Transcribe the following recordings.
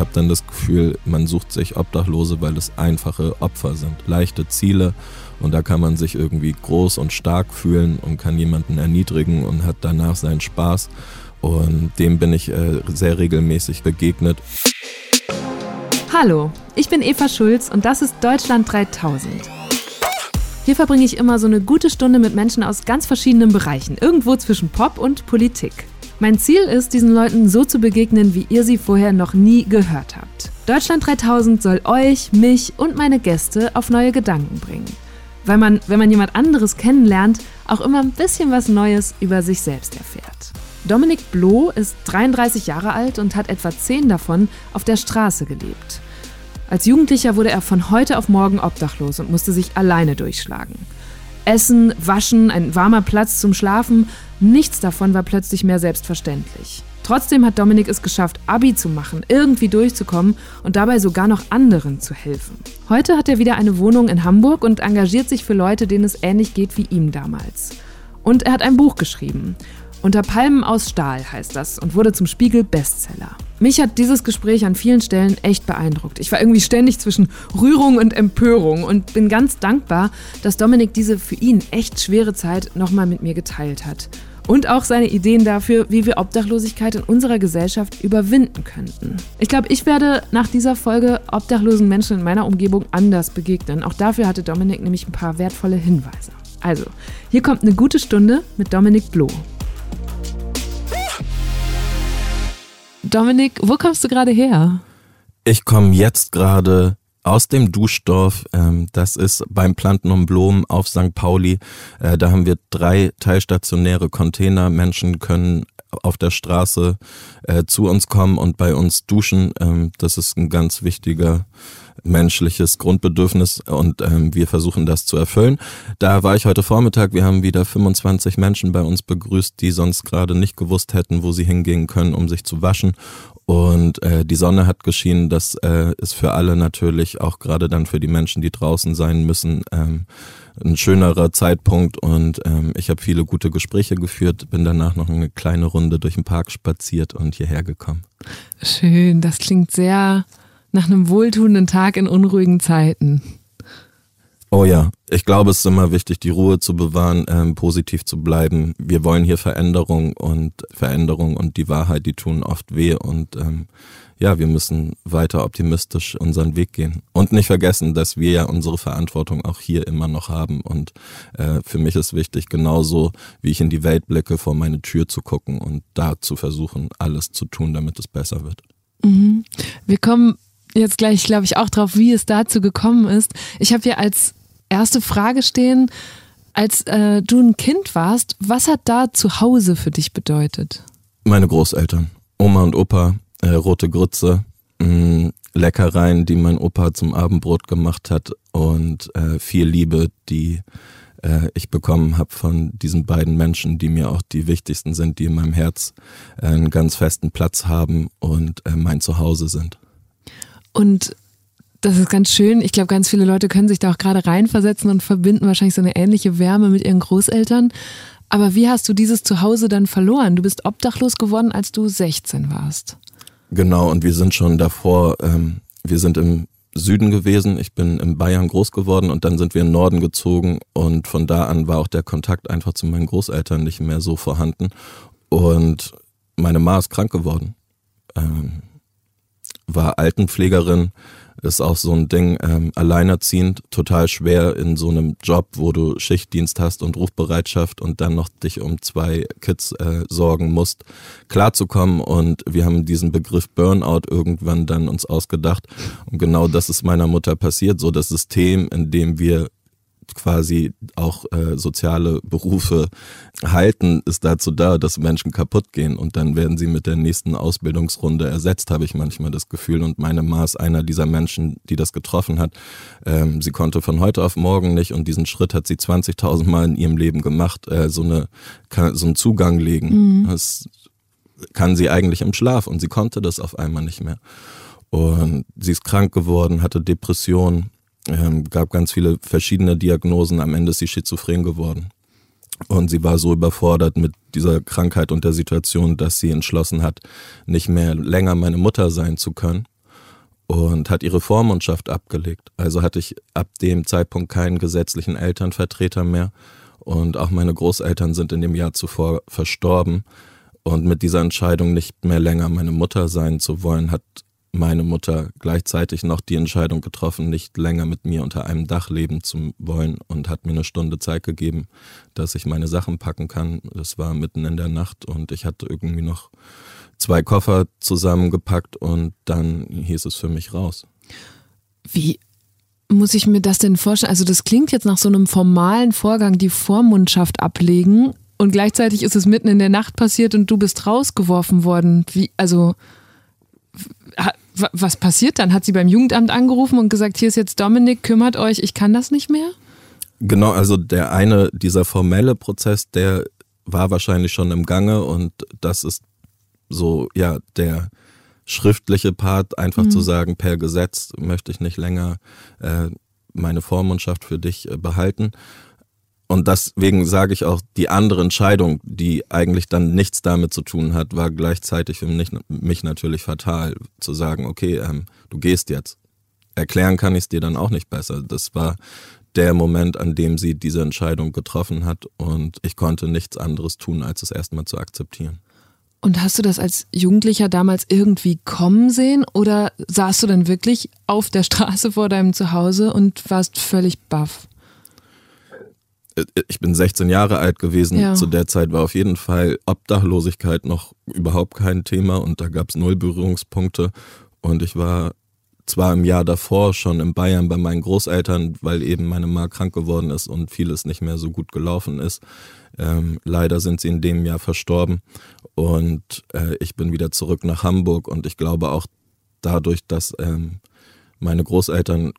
ich habe dann das Gefühl, man sucht sich Obdachlose, weil es einfache Opfer sind, leichte Ziele und da kann man sich irgendwie groß und stark fühlen und kann jemanden erniedrigen und hat danach seinen Spaß. Und dem bin ich äh, sehr regelmäßig begegnet. Hallo, ich bin Eva Schulz und das ist Deutschland 3000. Hier verbringe ich immer so eine gute Stunde mit Menschen aus ganz verschiedenen Bereichen, irgendwo zwischen Pop und Politik. Mein Ziel ist, diesen Leuten so zu begegnen, wie ihr sie vorher noch nie gehört habt. Deutschland 3000 soll euch, mich und meine Gäste auf neue Gedanken bringen weil man, wenn man jemand anderes kennenlernt, auch immer ein bisschen was Neues über sich selbst erfährt. Dominik Bloh ist 33 Jahre alt und hat etwa 10 davon auf der Straße gelebt. Als Jugendlicher wurde er von heute auf morgen obdachlos und musste sich alleine durchschlagen. Essen, Waschen, ein warmer Platz zum Schlafen, nichts davon war plötzlich mehr selbstverständlich. Trotzdem hat Dominik es geschafft, Abi zu machen, irgendwie durchzukommen und dabei sogar noch anderen zu helfen. Heute hat er wieder eine Wohnung in Hamburg und engagiert sich für Leute, denen es ähnlich geht wie ihm damals. Und er hat ein Buch geschrieben. Unter Palmen aus Stahl heißt das und wurde zum Spiegel Bestseller. Mich hat dieses Gespräch an vielen Stellen echt beeindruckt. Ich war irgendwie ständig zwischen Rührung und Empörung und bin ganz dankbar, dass Dominik diese für ihn echt schwere Zeit nochmal mit mir geteilt hat und auch seine Ideen dafür, wie wir Obdachlosigkeit in unserer Gesellschaft überwinden könnten. Ich glaube, ich werde nach dieser Folge obdachlosen Menschen in meiner Umgebung anders begegnen. Auch dafür hatte Dominik nämlich ein paar wertvolle Hinweise. Also, hier kommt eine gute Stunde mit Dominik Bloh. Dominik, wo kommst du gerade her? Ich komme jetzt gerade aus dem Duschdorf. Ähm, das ist beim Planten um Blumen auf St. Pauli. Äh, da haben wir drei teilstationäre Container. Menschen können auf der Straße äh, zu uns kommen und bei uns duschen. Ähm, das ist ein ganz wichtiger menschliches Grundbedürfnis und ähm, wir versuchen das zu erfüllen. Da war ich heute Vormittag. Wir haben wieder 25 Menschen bei uns begrüßt, die sonst gerade nicht gewusst hätten, wo sie hingehen können, um sich zu waschen. Und äh, die Sonne hat geschienen. Das äh, ist für alle natürlich, auch gerade dann für die Menschen, die draußen sein müssen, ähm, ein schönerer Zeitpunkt. Und ähm, ich habe viele gute Gespräche geführt, bin danach noch eine kleine Runde durch den Park spaziert und hierher gekommen. Schön, das klingt sehr nach einem wohltuenden Tag in unruhigen Zeiten. Oh ja, ich glaube, es ist immer wichtig, die Ruhe zu bewahren, ähm, positiv zu bleiben. Wir wollen hier Veränderung und Veränderung und die Wahrheit, die tun oft weh und ähm, ja, wir müssen weiter optimistisch unseren Weg gehen und nicht vergessen, dass wir ja unsere Verantwortung auch hier immer noch haben und äh, für mich ist wichtig, genauso wie ich in die Welt blicke, vor meine Tür zu gucken und da zu versuchen, alles zu tun, damit es besser wird. Mhm. Wir kommen jetzt gleich, glaube ich, auch drauf, wie es dazu gekommen ist. Ich habe hier als erste Frage stehen, als äh, du ein Kind warst, was hat da zu Hause für dich bedeutet? Meine Großeltern, Oma und Opa, äh, rote Grütze, mh, mm, Leckereien, die mein Opa zum Abendbrot gemacht hat und äh, viel Liebe, die äh, ich bekommen habe von diesen beiden Menschen, die mir auch die wichtigsten sind, die in meinem Herz äh, einen ganz festen Platz haben und äh, mein Zuhause sind. Und das ist ganz schön. Ich glaube, ganz viele Leute können sich da auch gerade reinversetzen und verbinden wahrscheinlich so eine ähnliche Wärme mit ihren Großeltern. Aber wie hast du dieses Zuhause dann verloren? Du bist obdachlos geworden, als du 16 warst. Genau, und wir sind schon davor, ähm, wir sind im Süden gewesen. Ich bin in Bayern groß geworden und dann sind wir in den Norden gezogen und von da an war auch der Kontakt einfach zu meinen Großeltern nicht mehr so vorhanden. Und meine Ma ist krank geworden. Ähm, war Altenpflegerin, ist auch so ein Ding, ähm, alleinerziehend, total schwer in so einem Job, wo du Schichtdienst hast und Rufbereitschaft und dann noch dich um zwei Kids äh, sorgen musst, klarzukommen. Und wir haben diesen Begriff Burnout irgendwann dann uns ausgedacht. Und genau das ist meiner Mutter passiert, so das System, in dem wir quasi auch äh, soziale Berufe halten, ist dazu da, dass Menschen kaputt gehen und dann werden sie mit der nächsten Ausbildungsrunde ersetzt, habe ich manchmal das Gefühl. Und meine Maß einer dieser Menschen, die das getroffen hat. Ähm, sie konnte von heute auf morgen nicht und diesen Schritt hat sie 20.000 Mal in ihrem Leben gemacht, äh, so, eine, so einen Zugang legen. Mhm. Das kann sie eigentlich im Schlaf und sie konnte das auf einmal nicht mehr. Und sie ist krank geworden, hatte Depressionen ähm, gab ganz viele verschiedene Diagnosen. Am Ende ist sie schizophren geworden. Und sie war so überfordert mit dieser Krankheit und der Situation, dass sie entschlossen hat, nicht mehr länger meine Mutter sein zu können und hat ihre Vormundschaft abgelegt. Also hatte ich ab dem Zeitpunkt keinen gesetzlichen Elternvertreter mehr und auch meine Großeltern sind in dem Jahr zuvor verstorben. Und mit dieser Entscheidung nicht mehr länger meine Mutter sein zu wollen, hat meine Mutter gleichzeitig noch die Entscheidung getroffen, nicht länger mit mir unter einem Dach leben zu wollen und hat mir eine Stunde Zeit gegeben, dass ich meine Sachen packen kann. Das war mitten in der Nacht und ich hatte irgendwie noch zwei Koffer zusammengepackt und dann hieß es für mich raus. Wie muss ich mir das denn vorstellen? Also das klingt jetzt nach so einem formalen Vorgang, die Vormundschaft ablegen und gleichzeitig ist es mitten in der Nacht passiert und du bist rausgeworfen worden. Wie, also was passiert dann? Hat sie beim Jugendamt angerufen und gesagt, hier ist jetzt Dominik, kümmert euch, ich kann das nicht mehr? Genau, also der eine, dieser formelle Prozess, der war wahrscheinlich schon im Gange und das ist so, ja, der schriftliche Part, einfach mhm. zu sagen, per Gesetz möchte ich nicht länger äh, meine Vormundschaft für dich äh, behalten. Und deswegen sage ich auch, die andere Entscheidung, die eigentlich dann nichts damit zu tun hat, war gleichzeitig für mich, mich natürlich fatal, zu sagen, okay, ähm, du gehst jetzt. Erklären kann ich es dir dann auch nicht besser. Das war der Moment, an dem sie diese Entscheidung getroffen hat und ich konnte nichts anderes tun, als es erstmal zu akzeptieren. Und hast du das als Jugendlicher damals irgendwie kommen sehen oder saßt du dann wirklich auf der Straße vor deinem Zuhause und warst völlig baff? Ich bin 16 Jahre alt gewesen. Ja. Zu der Zeit war auf jeden Fall Obdachlosigkeit noch überhaupt kein Thema und da gab es null Berührungspunkte. Und ich war zwar im Jahr davor schon in Bayern bei meinen Großeltern, weil eben meine Ma krank geworden ist und vieles nicht mehr so gut gelaufen ist. Ähm, leider sind sie in dem Jahr verstorben und äh, ich bin wieder zurück nach Hamburg und ich glaube auch dadurch, dass ähm, meine Großeltern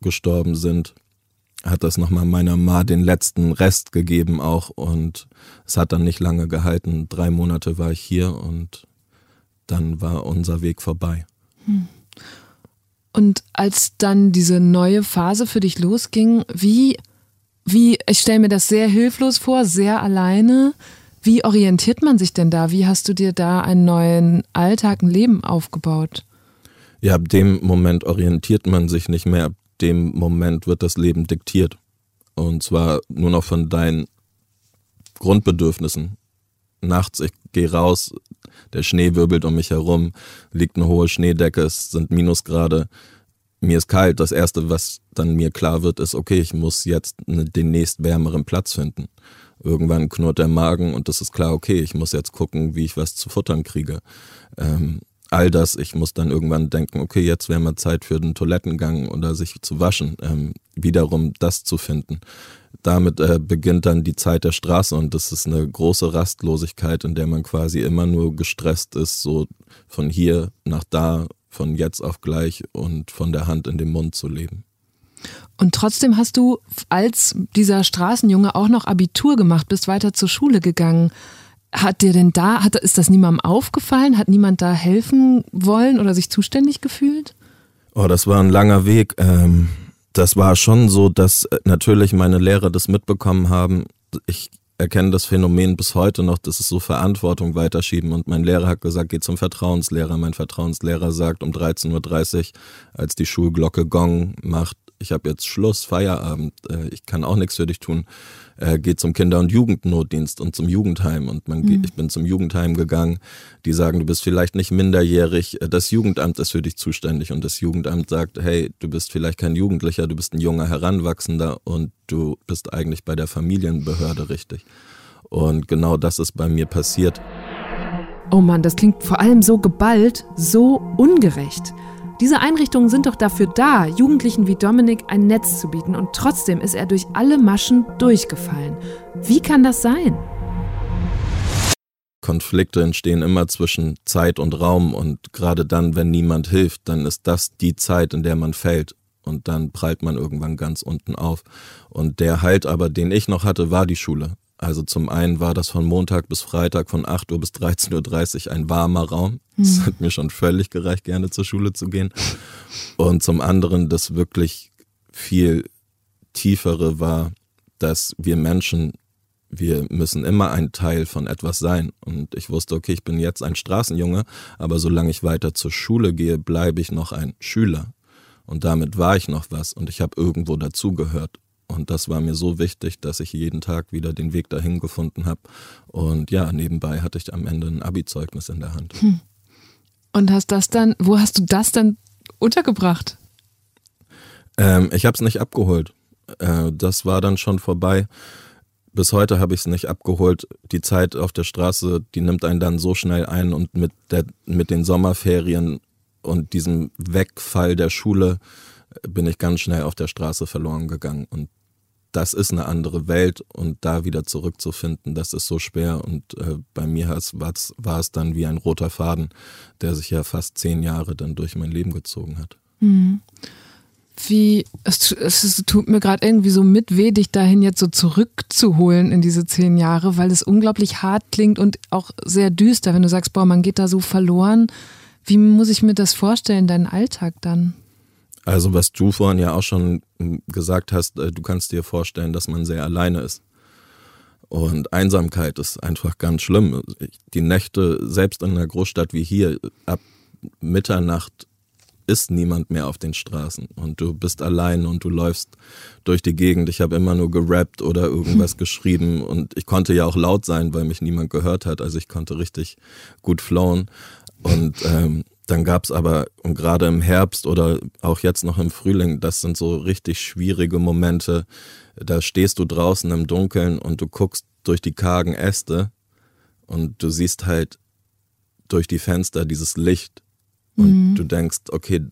gestorben sind, hat das nochmal meiner Ma den letzten Rest gegeben auch und es hat dann nicht lange gehalten. Drei Monate war ich hier und dann war unser Weg vorbei. Hm. Und als dann diese neue Phase für dich losging, wie, wie, ich stelle mir das sehr hilflos vor, sehr alleine. Wie orientiert man sich denn da? Wie hast du dir da einen neuen Alltag, ein Leben aufgebaut? Ja, ab dem Moment orientiert man sich nicht mehr. Ab dem Moment wird das Leben diktiert. Und zwar nur noch von deinen Grundbedürfnissen. Nachts, ich gehe raus, der Schnee wirbelt um mich herum, liegt eine hohe Schneedecke, es sind Minusgrade. Mir ist kalt. Das Erste, was dann mir klar wird, ist, okay, ich muss jetzt den nächst wärmeren Platz finden. Irgendwann knurrt der Magen und es ist klar, okay, ich muss jetzt gucken, wie ich was zu futtern kriege. Ähm, all das, ich muss dann irgendwann denken, okay, jetzt wäre mal Zeit für den Toilettengang oder sich zu waschen, ähm, wiederum das zu finden. Damit äh, beginnt dann die Zeit der Straße und das ist eine große Rastlosigkeit, in der man quasi immer nur gestresst ist, so von hier nach da, von jetzt auf gleich und von der Hand in den Mund zu leben. Und trotzdem hast du als dieser Straßenjunge auch noch Abitur gemacht, bist weiter zur Schule gegangen. Hat dir denn da, hat, ist das niemandem aufgefallen? Hat niemand da helfen wollen oder sich zuständig gefühlt? Oh, das war ein langer Weg. Ähm, das war schon so, dass äh, natürlich meine Lehrer das mitbekommen haben. Ich erkenne das Phänomen bis heute noch, dass es so Verantwortung weiterschieben. Und mein Lehrer hat gesagt, geh zum Vertrauenslehrer. Mein Vertrauenslehrer sagt um 13.30 Uhr, als die Schulglocke Gong macht, ich habe jetzt Schluss, Feierabend, äh, ich kann auch nichts für dich tun äh, geht zum Kinder- und Jugendnotdienst und zum Jugendheim. Und man mhm. ich bin zum Jugendheim gegangen. Die sagen, du bist vielleicht nicht minderjährig. Äh, das Jugendamt ist für dich zuständig. Und das Jugendamt sagt, hey, du bist vielleicht kein Jugendlicher, du bist ein junger Heranwachsender und du bist eigentlich bei der Familienbehörde richtig. Und genau das ist bei mir passiert. Oh Mann, das klingt vor allem so geballt, so ungerecht. Diese Einrichtungen sind doch dafür da, Jugendlichen wie Dominik ein Netz zu bieten und trotzdem ist er durch alle Maschen durchgefallen. Wie kann das sein? Konflikte entstehen immer zwischen Zeit und Raum und gerade dann, wenn niemand hilft, dann ist das die Zeit, in der man fällt und dann prallt man irgendwann ganz unten auf. Und der Halt aber, den ich noch hatte, war die Schule. Also zum einen war das von Montag bis Freitag von 8 Uhr bis 13.30 Uhr ein warmer Raum. Das hm. hat mir schon völlig gereicht, gerne zur Schule zu gehen. Und zum anderen das wirklich viel tiefere war, dass wir Menschen wir müssen immer ein Teil von etwas sein. Und ich wusste, okay, ich bin jetzt ein Straßenjunge, aber solange ich weiter zur Schule gehe, bleibe ich noch ein Schüler. Und damit war ich noch was und ich habe irgendwo dazugehört. Und das war mir so wichtig, dass ich jeden Tag wieder den Weg dahin gefunden habe. Und ja, nebenbei hatte ich am Ende ein Abi-Zeugnis in der Hand. Hm. Und hast das dann, wo hast du das dann untergebracht? Ähm, ich habe es nicht abgeholt. Äh, das war dann schon vorbei. Bis heute habe ich es nicht abgeholt. Die Zeit auf der Straße, die nimmt einen dann so schnell ein und mit, der, mit den Sommerferien und diesem Wegfall der Schule bin ich ganz schnell auf der Straße verloren gegangen. Und das ist eine andere Welt und da wieder zurückzufinden, das ist so schwer. Und äh, bei mir war es dann wie ein roter Faden, der sich ja fast zehn Jahre dann durch mein Leben gezogen hat. Mhm. Wie, es, es tut mir gerade irgendwie so mit weh, dich dahin jetzt so zurückzuholen in diese zehn Jahre, weil es unglaublich hart klingt und auch sehr düster, wenn du sagst, boah, man geht da so verloren. Wie muss ich mir das vorstellen, deinen Alltag dann? Also was du vorhin ja auch schon gesagt hast, äh, du kannst dir vorstellen, dass man sehr alleine ist. Und Einsamkeit ist einfach ganz schlimm. Die Nächte, selbst in einer Großstadt wie hier, ab Mitternacht ist niemand mehr auf den Straßen und du bist allein und du läufst durch die Gegend. Ich habe immer nur gerappt oder irgendwas geschrieben und ich konnte ja auch laut sein, weil mich niemand gehört hat. Also ich konnte richtig gut flowen. Und ähm, dann gab es aber, und gerade im Herbst oder auch jetzt noch im Frühling, das sind so richtig schwierige Momente. Da stehst du draußen im Dunkeln und du guckst durch die kargen Äste und du siehst halt durch die Fenster dieses Licht. Und mhm. du denkst, okay,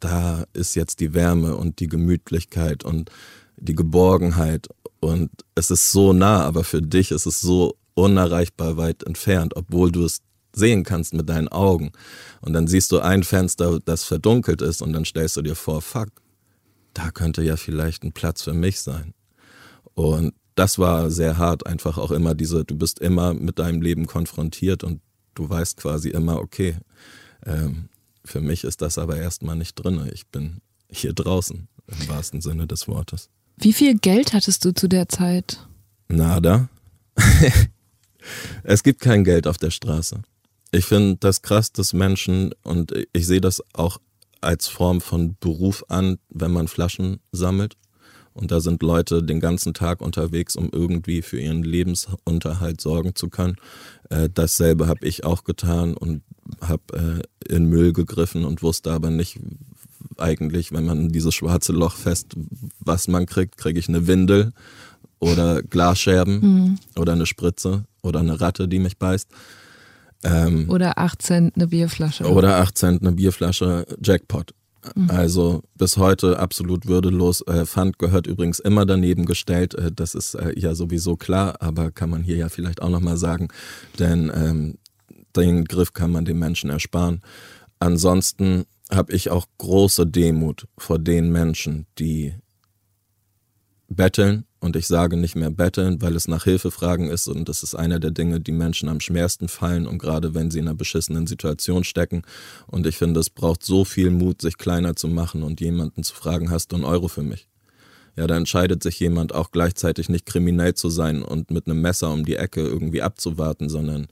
da ist jetzt die Wärme und die Gemütlichkeit und die Geborgenheit. Und es ist so nah, aber für dich ist es so unerreichbar weit entfernt, obwohl du es sehen kannst mit deinen Augen. Und dann siehst du ein Fenster, das verdunkelt ist und dann stellst du dir vor, fuck, da könnte ja vielleicht ein Platz für mich sein. Und das war sehr hart, einfach auch immer diese, du bist immer mit deinem Leben konfrontiert und du weißt quasi immer, okay, ähm, für mich ist das aber erstmal nicht drin. Ich bin hier draußen, im wahrsten Sinne des Wortes. Wie viel Geld hattest du zu der Zeit? Nada. es gibt kein Geld auf der Straße. Ich finde das krass, dass Menschen, und ich sehe das auch als Form von Beruf an, wenn man Flaschen sammelt. Und da sind Leute den ganzen Tag unterwegs, um irgendwie für ihren Lebensunterhalt sorgen zu können. Äh, dasselbe habe ich auch getan und habe äh, in Müll gegriffen und wusste aber nicht eigentlich, wenn man dieses schwarze Loch fest, was man kriegt, kriege ich eine Windel oder Glasscherben mhm. oder eine Spritze oder eine Ratte, die mich beißt. Ähm, oder 8 Cent eine Bierflasche. Oder 8 Cent eine Bierflasche Jackpot. Mhm. Also bis heute absolut würdelos. Äh, Pfand gehört übrigens immer daneben gestellt. Äh, das ist äh, ja sowieso klar, aber kann man hier ja vielleicht auch nochmal sagen, denn ähm, den Griff kann man den Menschen ersparen. Ansonsten habe ich auch große Demut vor den Menschen, die betteln und ich sage nicht mehr betteln, weil es nach Hilfe fragen ist und das ist einer der Dinge, die Menschen am schwersten fallen und gerade wenn sie in einer beschissenen Situation stecken. Und ich finde, es braucht so viel Mut, sich kleiner zu machen und jemanden zu fragen, hast du einen Euro für mich? Ja, da entscheidet sich jemand auch gleichzeitig nicht kriminell zu sein und mit einem Messer um die Ecke irgendwie abzuwarten, sondern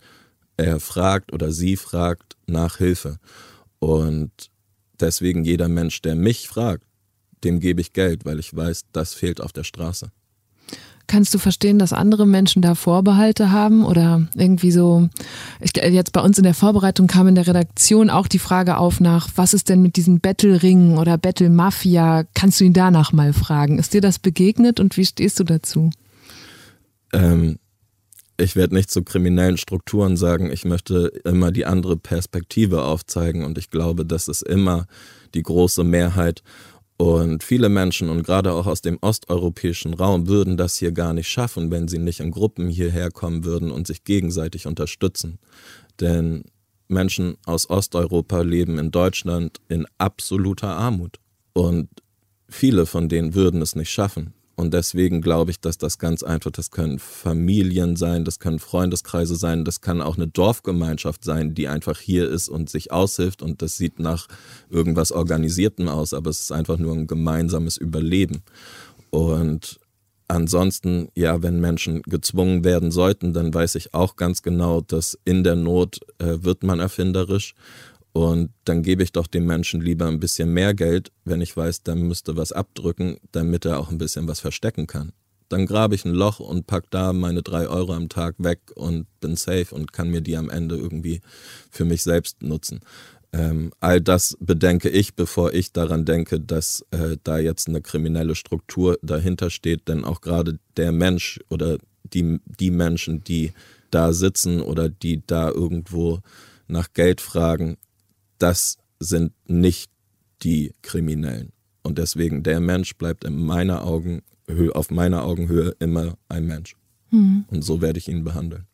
er fragt oder sie fragt nach Hilfe. Und deswegen jeder Mensch, der mich fragt, dem gebe ich Geld, weil ich weiß, das fehlt auf der Straße. Kannst du verstehen, dass andere Menschen da Vorbehalte haben oder irgendwie so? Ich, jetzt bei uns in der Vorbereitung kam in der Redaktion auch die Frage auf nach, was ist denn mit diesen Battle-Ringen oder Battle-Mafia? Kannst du ihn danach mal fragen? Ist dir das begegnet und wie stehst du dazu? Ähm, ich werde nicht zu kriminellen Strukturen sagen, ich möchte immer die andere Perspektive aufzeigen und ich glaube, das ist immer die große Mehrheit und viele Menschen und gerade auch aus dem osteuropäischen Raum würden das hier gar nicht schaffen, wenn sie nicht in Gruppen hierher kommen würden und sich gegenseitig unterstützen. Denn Menschen aus Osteuropa leben in Deutschland in absoluter Armut. Und viele von denen würden es nicht schaffen. Und deswegen glaube ich, dass das ganz einfach, das können Familien sein, das können Freundeskreise sein, das kann auch eine Dorfgemeinschaft sein, die einfach hier ist und sich aushilft und das sieht nach irgendwas Organisiertem aus, aber es ist einfach nur ein gemeinsames Überleben. Und ansonsten, ja, wenn Menschen gezwungen werden sollten, dann weiß ich auch ganz genau, dass in der Not äh, wird man erfinderisch. Und dann gebe ich doch dem Menschen lieber ein bisschen mehr Geld, wenn ich weiß, der müsste was abdrücken, damit er auch ein bisschen was verstecken kann. Dann grabe ich ein Loch und pack da meine drei Euro am Tag weg und bin safe und kann mir die am Ende irgendwie für mich selbst nutzen. Ähm, all das bedenke ich, bevor ich daran denke, dass äh, da jetzt eine kriminelle Struktur dahinter steht. Denn auch gerade der Mensch oder die, die Menschen, die da sitzen oder die da irgendwo nach Geld fragen, das sind nicht die Kriminellen. Und deswegen, der Mensch bleibt in meiner Augen, auf meiner Augenhöhe immer ein Mensch. Mhm. Und so werde ich ihn behandeln.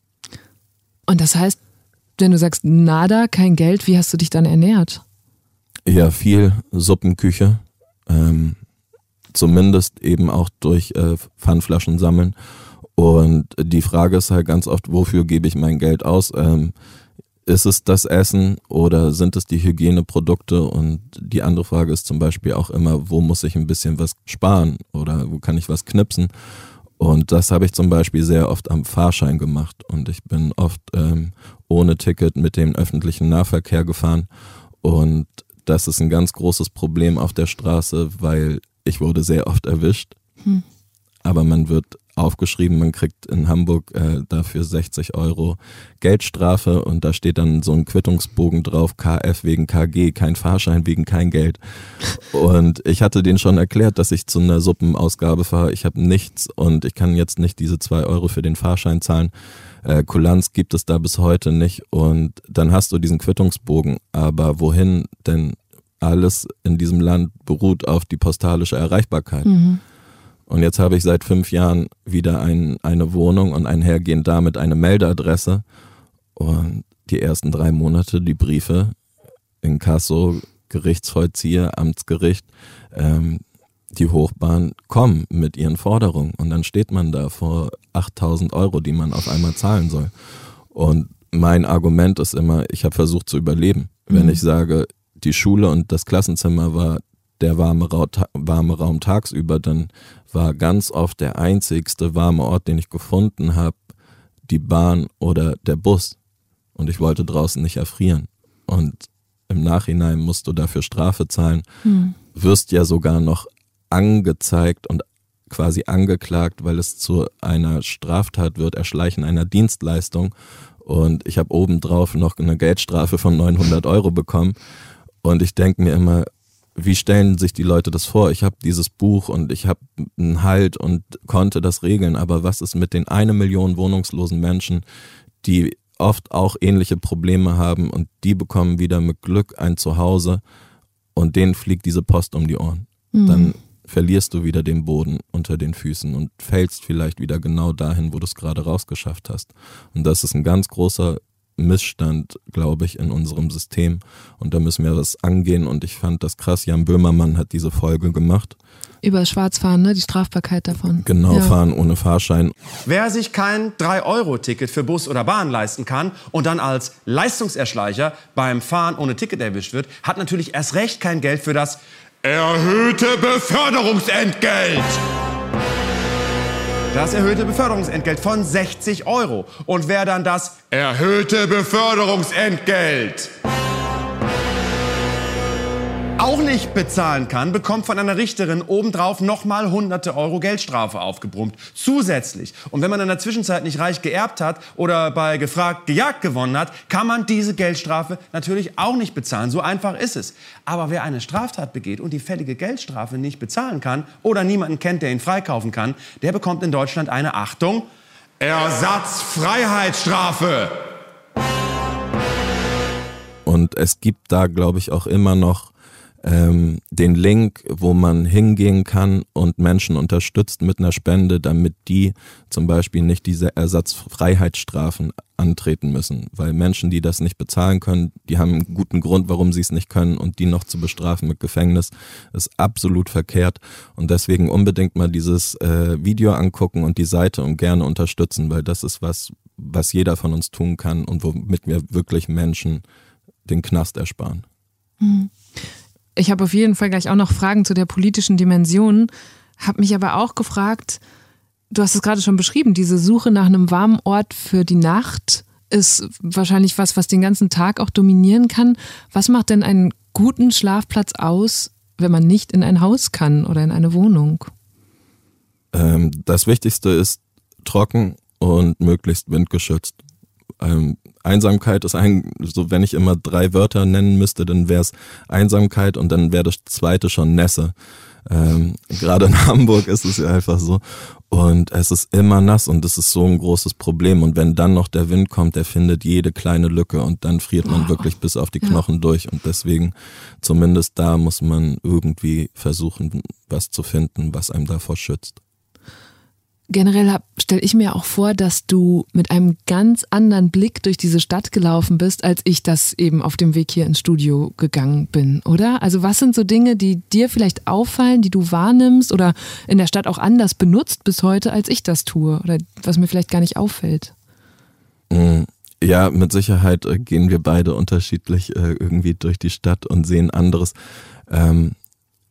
Und das heißt, wenn du sagst, nada, kein Geld, wie hast du dich dann ernährt? Ja, viel Suppenküche. Ähm, zumindest eben auch durch äh, Pfandflaschen sammeln. Und die Frage ist halt ganz oft, wofür gebe ich mein Geld aus? Ähm, ist es das Essen oder sind es die Hygieneprodukte? Und die andere Frage ist zum Beispiel auch immer, wo muss ich ein bisschen was sparen oder wo kann ich was knipsen? Und das habe ich zum Beispiel sehr oft am Fahrschein gemacht. Und ich bin oft ähm, ohne Ticket mit dem öffentlichen Nahverkehr gefahren. Und das ist ein ganz großes Problem auf der Straße, weil ich wurde sehr oft erwischt. Hm. Aber man wird aufgeschrieben, man kriegt in Hamburg äh, dafür 60 Euro Geldstrafe und da steht dann so ein Quittungsbogen drauf, KF wegen KG, kein Fahrschein wegen kein Geld. Und ich hatte denen schon erklärt, dass ich zu einer Suppenausgabe fahre, ich habe nichts und ich kann jetzt nicht diese zwei Euro für den Fahrschein zahlen. Äh, Kulanz gibt es da bis heute nicht und dann hast du diesen Quittungsbogen, aber wohin denn alles in diesem Land beruht auf die postalische Erreichbarkeit. Mhm. Und jetzt habe ich seit fünf Jahren wieder ein, eine Wohnung und einhergehend damit eine Meldeadresse. Und die ersten drei Monate die Briefe in Kasso, Gerichtsvollzieher, Amtsgericht, ähm, die Hochbahn kommen mit ihren Forderungen. Und dann steht man da vor 8000 Euro, die man auf einmal zahlen soll. Und mein Argument ist immer, ich habe versucht zu überleben. Mhm. Wenn ich sage, die Schule und das Klassenzimmer war der warme, Ra warme Raum tagsüber, dann war ganz oft der einzigste warme Ort, den ich gefunden habe, die Bahn oder der Bus. Und ich wollte draußen nicht erfrieren. Und im Nachhinein musst du dafür Strafe zahlen, hm. wirst ja sogar noch angezeigt und quasi angeklagt, weil es zu einer Straftat wird, Erschleichen einer Dienstleistung. Und ich habe obendrauf noch eine Geldstrafe von 900 Euro bekommen. Und ich denke mir immer, wie stellen sich die Leute das vor? Ich habe dieses Buch und ich habe einen Halt und konnte das regeln, aber was ist mit den eine Million wohnungslosen Menschen, die oft auch ähnliche Probleme haben und die bekommen wieder mit Glück ein Zuhause und denen fliegt diese Post um die Ohren. Mhm. Dann verlierst du wieder den Boden unter den Füßen und fällst vielleicht wieder genau dahin, wo du es gerade rausgeschafft hast. Und das ist ein ganz großer Missstand, glaube ich, in unserem System. Und da müssen wir was angehen. Und ich fand das krass. Jan Böhmermann hat diese Folge gemacht. Über Schwarzfahren, ne? Die Strafbarkeit davon. Genau, ja. fahren ohne Fahrschein. Wer sich kein 3-Euro-Ticket für Bus oder Bahn leisten kann und dann als Leistungserschleicher beim Fahren ohne Ticket erwischt wird, hat natürlich erst recht kein Geld für das erhöhte Beförderungsentgelt das erhöhte Beförderungsentgelt von 60 Euro. Und wer dann das erhöhte Beförderungsentgelt auch nicht bezahlen kann, bekommt von einer Richterin obendrauf nochmal hunderte Euro Geldstrafe aufgebrummt. Zusätzlich. Und wenn man in der Zwischenzeit nicht reich geerbt hat oder bei gefragt gejagt gewonnen hat, kann man diese Geldstrafe natürlich auch nicht bezahlen. So einfach ist es. Aber wer eine Straftat begeht und die fällige Geldstrafe nicht bezahlen kann oder niemanden kennt, der ihn freikaufen kann, der bekommt in Deutschland eine Achtung. Ersatzfreiheitsstrafe. Und es gibt da, glaube ich, auch immer noch ähm, den Link, wo man hingehen kann und Menschen unterstützt mit einer Spende, damit die zum Beispiel nicht diese Ersatzfreiheitsstrafen antreten müssen. Weil Menschen, die das nicht bezahlen können, die haben einen guten Grund, warum sie es nicht können und die noch zu bestrafen mit Gefängnis, ist absolut verkehrt. Und deswegen unbedingt mal dieses äh, Video angucken und die Seite und gerne unterstützen, weil das ist was, was jeder von uns tun kann und womit wir wirklich Menschen den Knast ersparen. Mhm. Ich habe auf jeden Fall gleich auch noch Fragen zu der politischen Dimension, habe mich aber auch gefragt, du hast es gerade schon beschrieben, diese Suche nach einem warmen Ort für die Nacht ist wahrscheinlich was, was den ganzen Tag auch dominieren kann. Was macht denn einen guten Schlafplatz aus, wenn man nicht in ein Haus kann oder in eine Wohnung? Ähm, das Wichtigste ist trocken und möglichst windgeschützt. Ähm, Einsamkeit ist ein, so wenn ich immer drei Wörter nennen müsste, dann wäre es Einsamkeit und dann wäre das zweite schon Nässe. Ähm, Gerade in Hamburg ist es ja einfach so. Und es ist immer nass und das ist so ein großes Problem. Und wenn dann noch der Wind kommt, der findet jede kleine Lücke und dann friert man oh. wirklich bis auf die Knochen ja. durch. Und deswegen, zumindest da muss man irgendwie versuchen, was zu finden, was einem davor schützt generell stelle ich mir auch vor, dass du mit einem ganz anderen Blick durch diese Stadt gelaufen bist, als ich das eben auf dem Weg hier ins Studio gegangen bin, oder? Also was sind so Dinge, die dir vielleicht auffallen, die du wahrnimmst oder in der Stadt auch anders benutzt bis heute, als ich das tue oder was mir vielleicht gar nicht auffällt? Mm, ja, mit Sicherheit äh, gehen wir beide unterschiedlich äh, irgendwie durch die Stadt und sehen anderes. Ähm,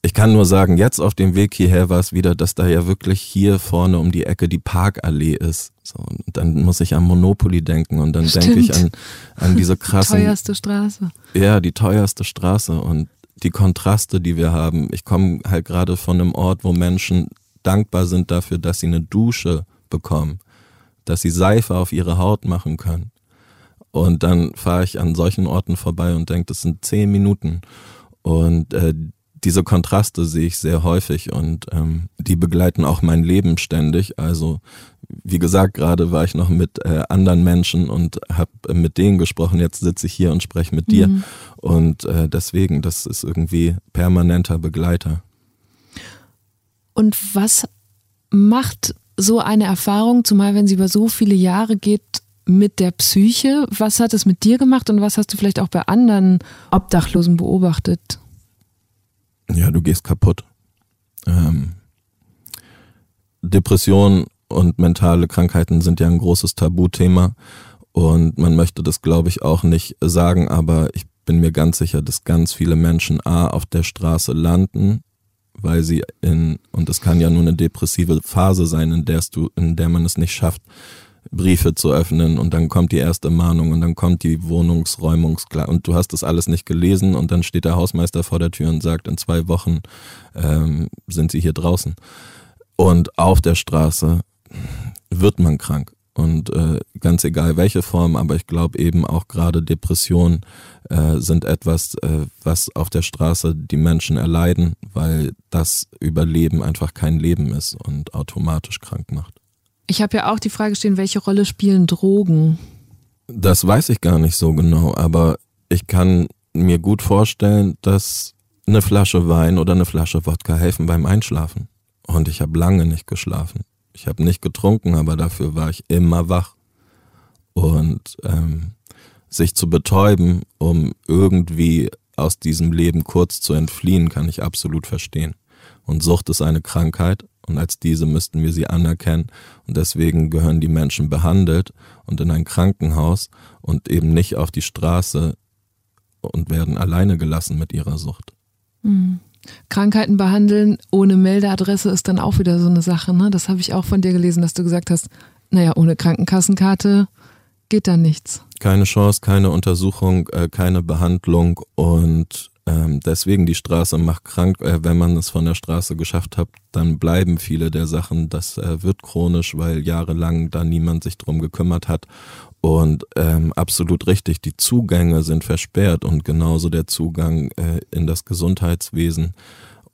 ich kann nur sagen, jetzt auf dem Weg hierher war es wieder, dass da ja wirklich hier vorne um die Ecke die Parkallee ist. So, und dann muss ich an Monopoly denken und dann denke ich an, an diese krassen. Die teuerste Straße. Ja, die teuerste Straße und die Kontraste, die wir haben. Ich komme halt gerade von einem Ort, wo Menschen dankbar sind dafür, dass sie eine Dusche bekommen, dass sie Seife auf ihre Haut machen können. Und dann fahre ich an solchen Orten vorbei und denke, das sind zehn Minuten. Und äh, diese Kontraste sehe ich sehr häufig und ähm, die begleiten auch mein Leben ständig. Also wie gesagt, gerade war ich noch mit äh, anderen Menschen und habe äh, mit denen gesprochen. Jetzt sitze ich hier und spreche mit dir. Mhm. Und äh, deswegen, das ist irgendwie permanenter Begleiter. Und was macht so eine Erfahrung, zumal wenn sie über so viele Jahre geht, mit der Psyche? Was hat es mit dir gemacht und was hast du vielleicht auch bei anderen Obdachlosen beobachtet? Ja, du gehst kaputt. Ähm, Depressionen und mentale Krankheiten sind ja ein großes Tabuthema und man möchte das, glaube ich, auch nicht sagen, aber ich bin mir ganz sicher, dass ganz viele Menschen A auf der Straße landen, weil sie in, und es kann ja nur eine depressive Phase sein, in du, in der man es nicht schafft, Briefe zu öffnen und dann kommt die erste Mahnung und dann kommt die Wohnungsräumungsklar und du hast das alles nicht gelesen und dann steht der Hausmeister vor der Tür und sagt, in zwei Wochen ähm, sind sie hier draußen. Und auf der Straße wird man krank. Und äh, ganz egal welche Form, aber ich glaube eben auch gerade Depressionen äh, sind etwas, äh, was auf der Straße die Menschen erleiden, weil das Überleben einfach kein Leben ist und automatisch krank macht. Ich habe ja auch die Frage stehen, welche Rolle spielen Drogen? Das weiß ich gar nicht so genau, aber ich kann mir gut vorstellen, dass eine Flasche Wein oder eine Flasche Wodka helfen beim Einschlafen. Und ich habe lange nicht geschlafen. Ich habe nicht getrunken, aber dafür war ich immer wach. Und ähm, sich zu betäuben, um irgendwie aus diesem Leben kurz zu entfliehen, kann ich absolut verstehen. Und Sucht ist eine Krankheit und als diese müssten wir sie anerkennen. Und deswegen gehören die Menschen behandelt und in ein Krankenhaus und eben nicht auf die Straße und werden alleine gelassen mit ihrer Sucht. Mhm. Krankheiten behandeln ohne Meldeadresse ist dann auch wieder so eine Sache. Ne? Das habe ich auch von dir gelesen, dass du gesagt hast, naja, ohne Krankenkassenkarte geht da nichts. Keine Chance, keine Untersuchung, äh, keine Behandlung und ähm, deswegen die Straße macht krank. Äh, wenn man es von der Straße geschafft hat, dann bleiben viele der Sachen. Das äh, wird chronisch, weil jahrelang da niemand sich drum gekümmert hat. Und ähm, absolut richtig, die Zugänge sind versperrt und genauso der Zugang äh, in das Gesundheitswesen.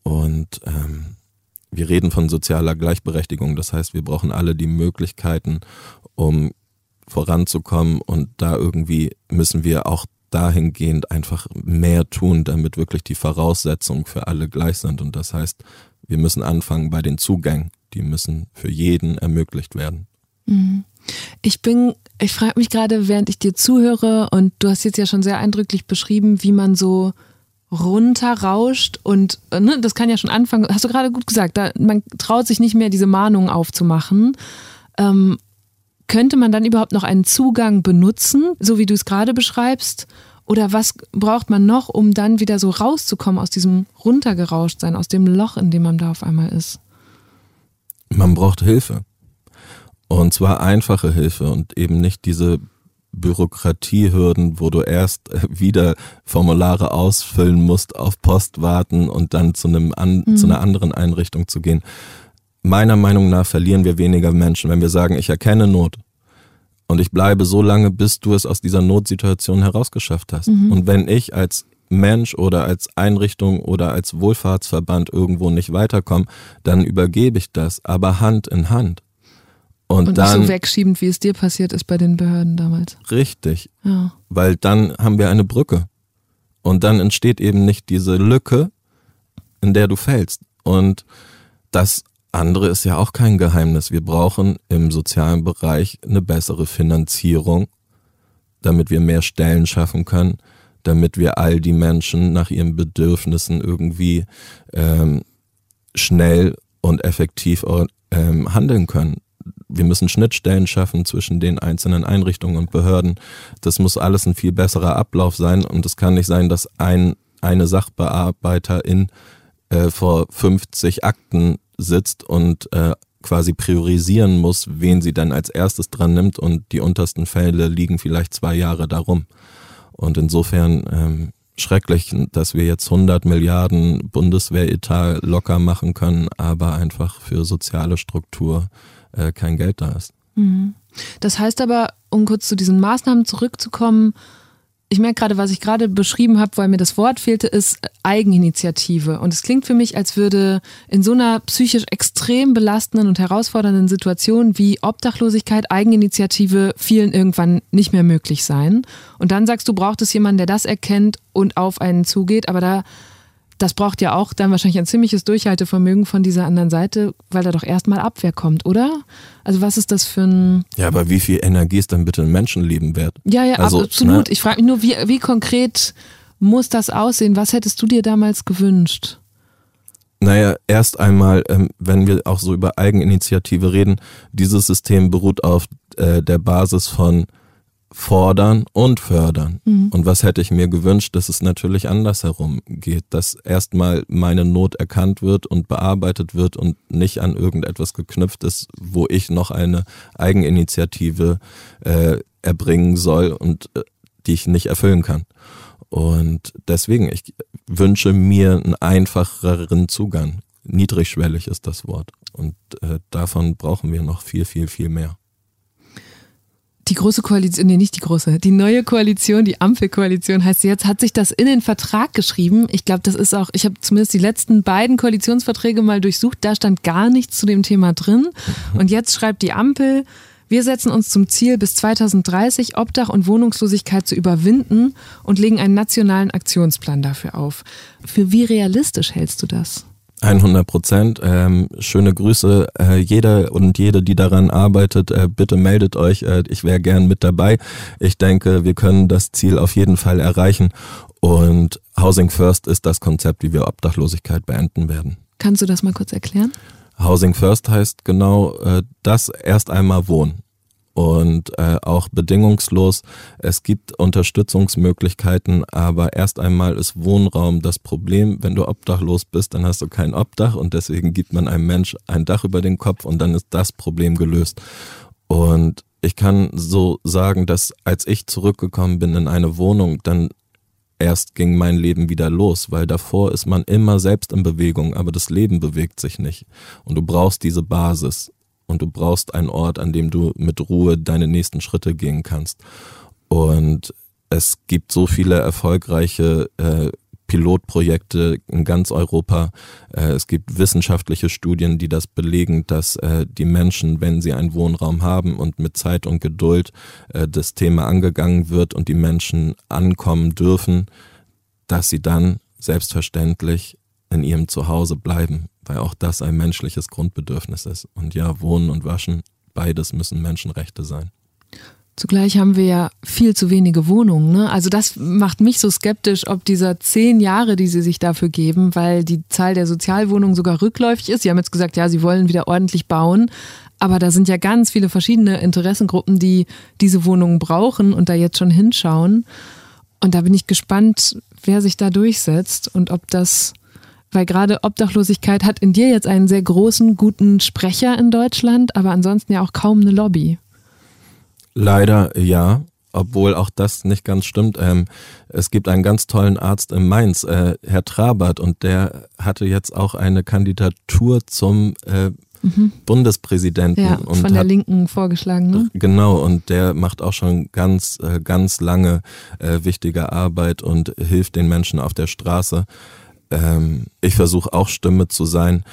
Und ähm, wir reden von sozialer Gleichberechtigung. Das heißt, wir brauchen alle die Möglichkeiten, um voranzukommen und da irgendwie müssen wir auch dahingehend einfach mehr tun, damit wirklich die Voraussetzungen für alle gleich sind. Und das heißt, wir müssen anfangen bei den Zugängen. Die müssen für jeden ermöglicht werden. Mhm. Ich bin, ich frage mich gerade, während ich dir zuhöre, und du hast jetzt ja schon sehr eindrücklich beschrieben, wie man so runterrauscht und ne, das kann ja schon anfangen, hast du gerade gut gesagt, da, man traut sich nicht mehr, diese Mahnungen aufzumachen. Ähm, könnte man dann überhaupt noch einen Zugang benutzen, so wie du es gerade beschreibst? Oder was braucht man noch, um dann wieder so rauszukommen aus diesem runtergerauscht sein, aus dem Loch, in dem man da auf einmal ist? Man braucht Hilfe. Und zwar einfache Hilfe und eben nicht diese Bürokratiehürden, wo du erst äh, wieder Formulare ausfüllen musst, auf Post warten und dann zu, einem an, mhm. zu einer anderen Einrichtung zu gehen. Meiner Meinung nach verlieren wir weniger Menschen, wenn wir sagen, ich erkenne Not und ich bleibe so lange, bis du es aus dieser Notsituation herausgeschafft hast. Mhm. Und wenn ich als Mensch oder als Einrichtung oder als Wohlfahrtsverband irgendwo nicht weiterkomme, dann übergebe ich das, aber Hand in Hand. Und, und dann, nicht so wegschiebend, wie es dir passiert ist bei den Behörden damals. Richtig. Ja. Weil dann haben wir eine Brücke. Und dann entsteht eben nicht diese Lücke, in der du fällst. Und das andere ist ja auch kein Geheimnis. Wir brauchen im sozialen Bereich eine bessere Finanzierung, damit wir mehr Stellen schaffen können, damit wir all die Menschen nach ihren Bedürfnissen irgendwie ähm, schnell und effektiv ähm, handeln können wir müssen Schnittstellen schaffen zwischen den einzelnen Einrichtungen und Behörden. Das muss alles ein viel besserer Ablauf sein und es kann nicht sein, dass ein, eine Sachbearbeiterin äh, vor 50 Akten sitzt und äh, quasi priorisieren muss, wen sie dann als erstes dran nimmt und die untersten Fälle liegen vielleicht zwei Jahre darum. Und insofern ähm, schrecklich, dass wir jetzt 100 Milliarden Bundeswehretat locker machen können, aber einfach für soziale Struktur äh, kein Geld da ist. Mhm. Das heißt aber, um kurz zu diesen Maßnahmen zurückzukommen, ich merke gerade, was ich gerade beschrieben habe, weil mir das Wort fehlte, ist Eigeninitiative. Und es klingt für mich, als würde in so einer psychisch extrem belastenden und herausfordernden Situation wie Obdachlosigkeit Eigeninitiative vielen irgendwann nicht mehr möglich sein. Und dann sagst du, braucht es jemanden, der das erkennt und auf einen zugeht. Aber da das braucht ja auch dann wahrscheinlich ein ziemliches Durchhaltevermögen von dieser anderen Seite, weil da doch erstmal Abwehr kommt, oder? Also was ist das für ein... Ja, aber wie viel Energie ist dann bitte ein Menschenleben wert? Ja, ja, also, absolut. Ne? Ich frage mich nur, wie, wie konkret muss das aussehen? Was hättest du dir damals gewünscht? Naja, erst einmal, ähm, wenn wir auch so über Eigeninitiative reden, dieses System beruht auf äh, der Basis von fordern und fördern. Mhm. Und was hätte ich mir gewünscht, dass es natürlich andersherum geht, dass erstmal meine Not erkannt wird und bearbeitet wird und nicht an irgendetwas geknüpft ist, wo ich noch eine Eigeninitiative äh, erbringen soll und äh, die ich nicht erfüllen kann. Und deswegen, ich wünsche mir einen einfacheren Zugang. Niedrigschwellig ist das Wort. Und äh, davon brauchen wir noch viel, viel, viel mehr die große Koalition, nee, nicht die große, die neue Koalition, die Ampelkoalition heißt sie jetzt, hat sich das in den Vertrag geschrieben. Ich glaube, das ist auch, ich habe zumindest die letzten beiden Koalitionsverträge mal durchsucht, da stand gar nichts zu dem Thema drin. Und jetzt schreibt die Ampel, wir setzen uns zum Ziel, bis 2030 Obdach und Wohnungslosigkeit zu überwinden und legen einen nationalen Aktionsplan dafür auf. Für wie realistisch hältst du das? 100 Prozent. Ähm, schöne Grüße. Äh, jeder und jede, die daran arbeitet, äh, bitte meldet euch. Äh, ich wäre gern mit dabei. Ich denke, wir können das Ziel auf jeden Fall erreichen. Und Housing First ist das Konzept, wie wir Obdachlosigkeit beenden werden. Kannst du das mal kurz erklären? Housing First heißt genau äh, das erst einmal wohnen und äh, auch bedingungslos. Es gibt Unterstützungsmöglichkeiten, aber erst einmal ist Wohnraum das Problem. Wenn du obdachlos bist, dann hast du kein Obdach und deswegen gibt man einem Mensch ein Dach über den Kopf und dann ist das Problem gelöst. Und ich kann so sagen, dass als ich zurückgekommen bin in eine Wohnung, dann erst ging mein Leben wieder los, weil davor ist man immer selbst in Bewegung, aber das Leben bewegt sich nicht. Und du brauchst diese Basis und du brauchst einen Ort, an dem du mit Ruhe deine nächsten Schritte gehen kannst. Und es gibt so viele erfolgreiche äh, Pilotprojekte in ganz Europa. Äh, es gibt wissenschaftliche Studien, die das belegen, dass äh, die Menschen, wenn sie einen Wohnraum haben und mit Zeit und Geduld äh, das Thema angegangen wird und die Menschen ankommen dürfen, dass sie dann selbstverständlich in ihrem Zuhause bleiben, weil auch das ein menschliches Grundbedürfnis ist. Und ja, Wohnen und Waschen, beides müssen Menschenrechte sein. Zugleich haben wir ja viel zu wenige Wohnungen. Ne? Also das macht mich so skeptisch, ob dieser zehn Jahre, die sie sich dafür geben, weil die Zahl der Sozialwohnungen sogar rückläufig ist. Sie haben jetzt gesagt, ja, sie wollen wieder ordentlich bauen. Aber da sind ja ganz viele verschiedene Interessengruppen, die diese Wohnungen brauchen und da jetzt schon hinschauen. Und da bin ich gespannt, wer sich da durchsetzt und ob das Weil gerade Obdachlosigkeit hat in dir jetzt einen sehr großen, guten Sprecher in Deutschland, aber ansonsten ja auch kaum eine Lobby. Leider ja, obwohl auch das nicht ganz stimmt. Ähm, es gibt einen ganz tollen Arzt in Mainz, äh, Herr Trabert, und der hatte jetzt auch eine Kandidatur zum äh, mhm. Bundespräsidenten. Ja, und von der Linken vorgeschlagen, ne? Genau, und der macht auch schon ganz, äh, ganz lange äh, wichtige Arbeit und hilft den Menschen auf der Straße. Ähm, ich versuche auch Stimme zu sein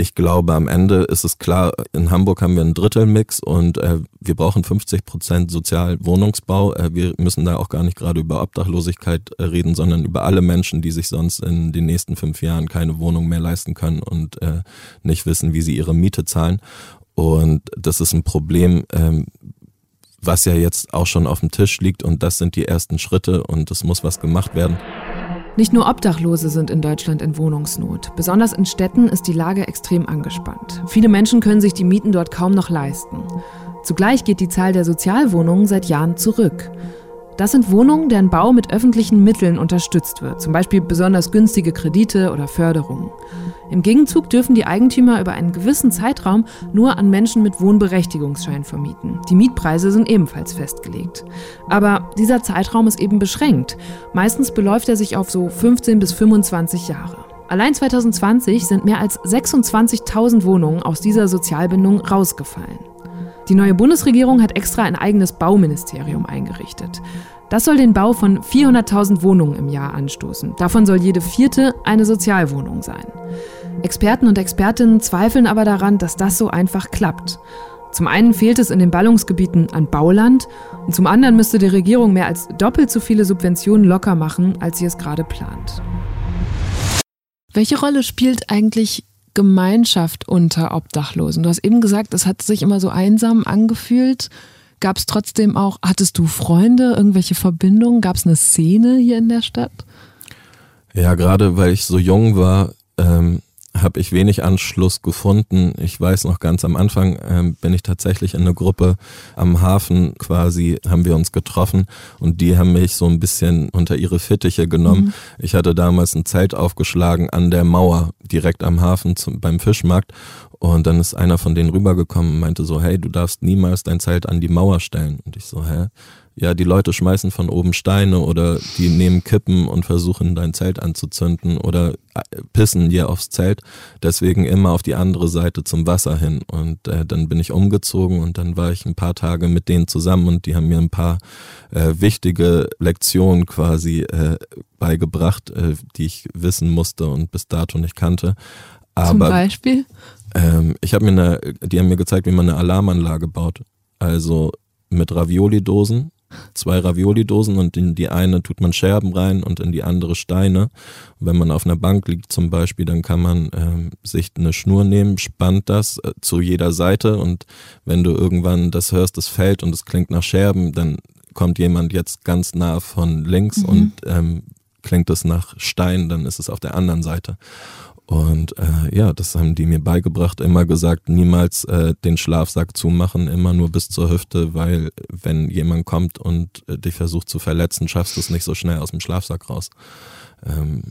ich glaube, am Ende ist es klar, in Hamburg haben wir einen Drittelmix und äh, wir brauchen 50 Prozent Sozialwohnungsbau. Äh, wir müssen da auch gar nicht gerade über Obdachlosigkeit äh, reden, sondern über alle Menschen, die sich sonst in den nächsten fünf Jahren keine Wohnung mehr leisten können und äh, nicht wissen, wie sie ihre Miete zahlen. Und das ist ein Problem, ähm, was ja jetzt auch schon auf dem Tisch liegt und das sind die ersten Schritte und es muss was gemacht werden. Nicht nur Obdachlose sind in Deutschland in Wohnungsnot. Besonders in Städten ist die Lage extrem angespannt. Viele Menschen können sich die Mieten dort kaum noch leisten. Zugleich geht die Zahl der Sozialwohnungen seit Jahren zurück. Das sind Wohnungen, deren Bau mit öffentlichen Mitteln unterstützt wird, zum Beispiel besonders günstige Kredite oder Förderungen. Im Gegenzug dürfen die Eigentümer über einen gewissen Zeitraum nur an Menschen mit Wohnberechtigungsschein vermieten. Die Mietpreise sind ebenfalls festgelegt. Aber dieser Zeitraum ist eben beschränkt. Meistens beläuft er sich auf so 15 bis 25 Jahre. Allein 2020 sind mehr als 26.000 Wohnungen aus dieser Sozialbindung rausgefallen. Die neue Bundesregierung hat extra ein eigenes Bauministerium eingerichtet. Das soll den Bau von 400.000 Wohnungen im Jahr anstoßen. Davon soll jede vierte eine Sozialwohnung sein. Experten und Expertinnen zweifeln aber daran, dass das so einfach klappt. Zum einen fehlt es in den Ballungsgebieten an Bauland und zum anderen müsste die Regierung mehr als doppelt so viele Subventionen locker machen, als sie es gerade plant. Welche Rolle spielt eigentlich Gemeinschaft unter Obdachlosen? Du hast eben gesagt, es hat sich immer so einsam angefühlt. Gab es trotzdem auch, hattest du Freunde, irgendwelche Verbindungen? Gab es eine Szene hier in der Stadt? Ja, gerade weil ich so jung war, ähm, habe ich wenig Anschluss gefunden. Ich weiß noch ganz am Anfang ähm, bin ich tatsächlich in eine Gruppe am Hafen quasi, haben wir uns getroffen und die haben mich so ein bisschen unter ihre Fittiche genommen. Mhm. Ich hatte damals ein Zelt aufgeschlagen an der Mauer direkt am Hafen zum, beim Fischmarkt und dann ist einer von denen rübergekommen und meinte so, hey, du darfst niemals dein Zelt an die Mauer stellen. Und ich so, hä? Ja, die Leute schmeißen von oben Steine oder die nehmen Kippen und versuchen dein Zelt anzuzünden oder äh, pissen dir aufs Zelt. Deswegen immer auf die andere Seite zum Wasser hin. Und äh, dann bin ich umgezogen und dann war ich ein paar Tage mit denen zusammen und die haben mir ein paar äh, wichtige Lektionen quasi äh, beigebracht, äh, die ich wissen musste und bis dato nicht kannte. Aber, Zum Beispiel? Ähm, ich habe mir eine, die haben mir gezeigt, wie man eine Alarmanlage baut. Also mit Ravioli-Dosen zwei Ravioli-Dosen und in die eine tut man Scherben rein und in die andere Steine. Und wenn man auf einer Bank liegt zum Beispiel, dann kann man äh, sich eine Schnur nehmen, spannt das äh, zu jeder Seite und wenn du irgendwann das hörst, es fällt und es klingt nach Scherben, dann kommt jemand jetzt ganz nah von links mhm. und ähm, klingt es nach Stein, dann ist es auf der anderen Seite. Und äh, ja, das haben die mir beigebracht, immer gesagt, niemals äh, den Schlafsack zumachen, immer nur bis zur Hüfte, weil wenn jemand kommt und äh, dich versucht zu verletzen, schaffst du es nicht so schnell aus dem Schlafsack raus. Ähm,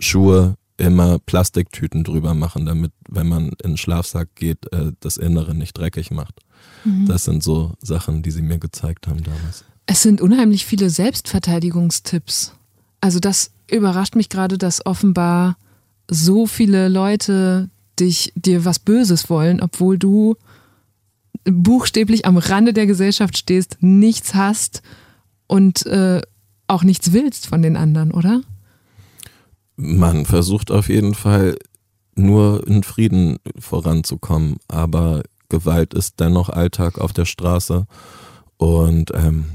Schuhe immer Plastiktüten drüber machen, damit, wenn man in den Schlafsack geht, äh, das Innere nicht dreckig macht. Mhm. Das sind so Sachen, die sie mir gezeigt haben damals. Es sind unheimlich viele Selbstverteidigungstipps. Also das überrascht mich gerade, dass offenbar so viele Leute dich dir was Böses wollen, obwohl du buchstäblich am Rande der Gesellschaft stehst, nichts hast und äh, auch nichts willst von den anderen, oder? Man versucht auf jeden Fall nur in Frieden voranzukommen, aber Gewalt ist dennoch Alltag auf der Straße und ähm,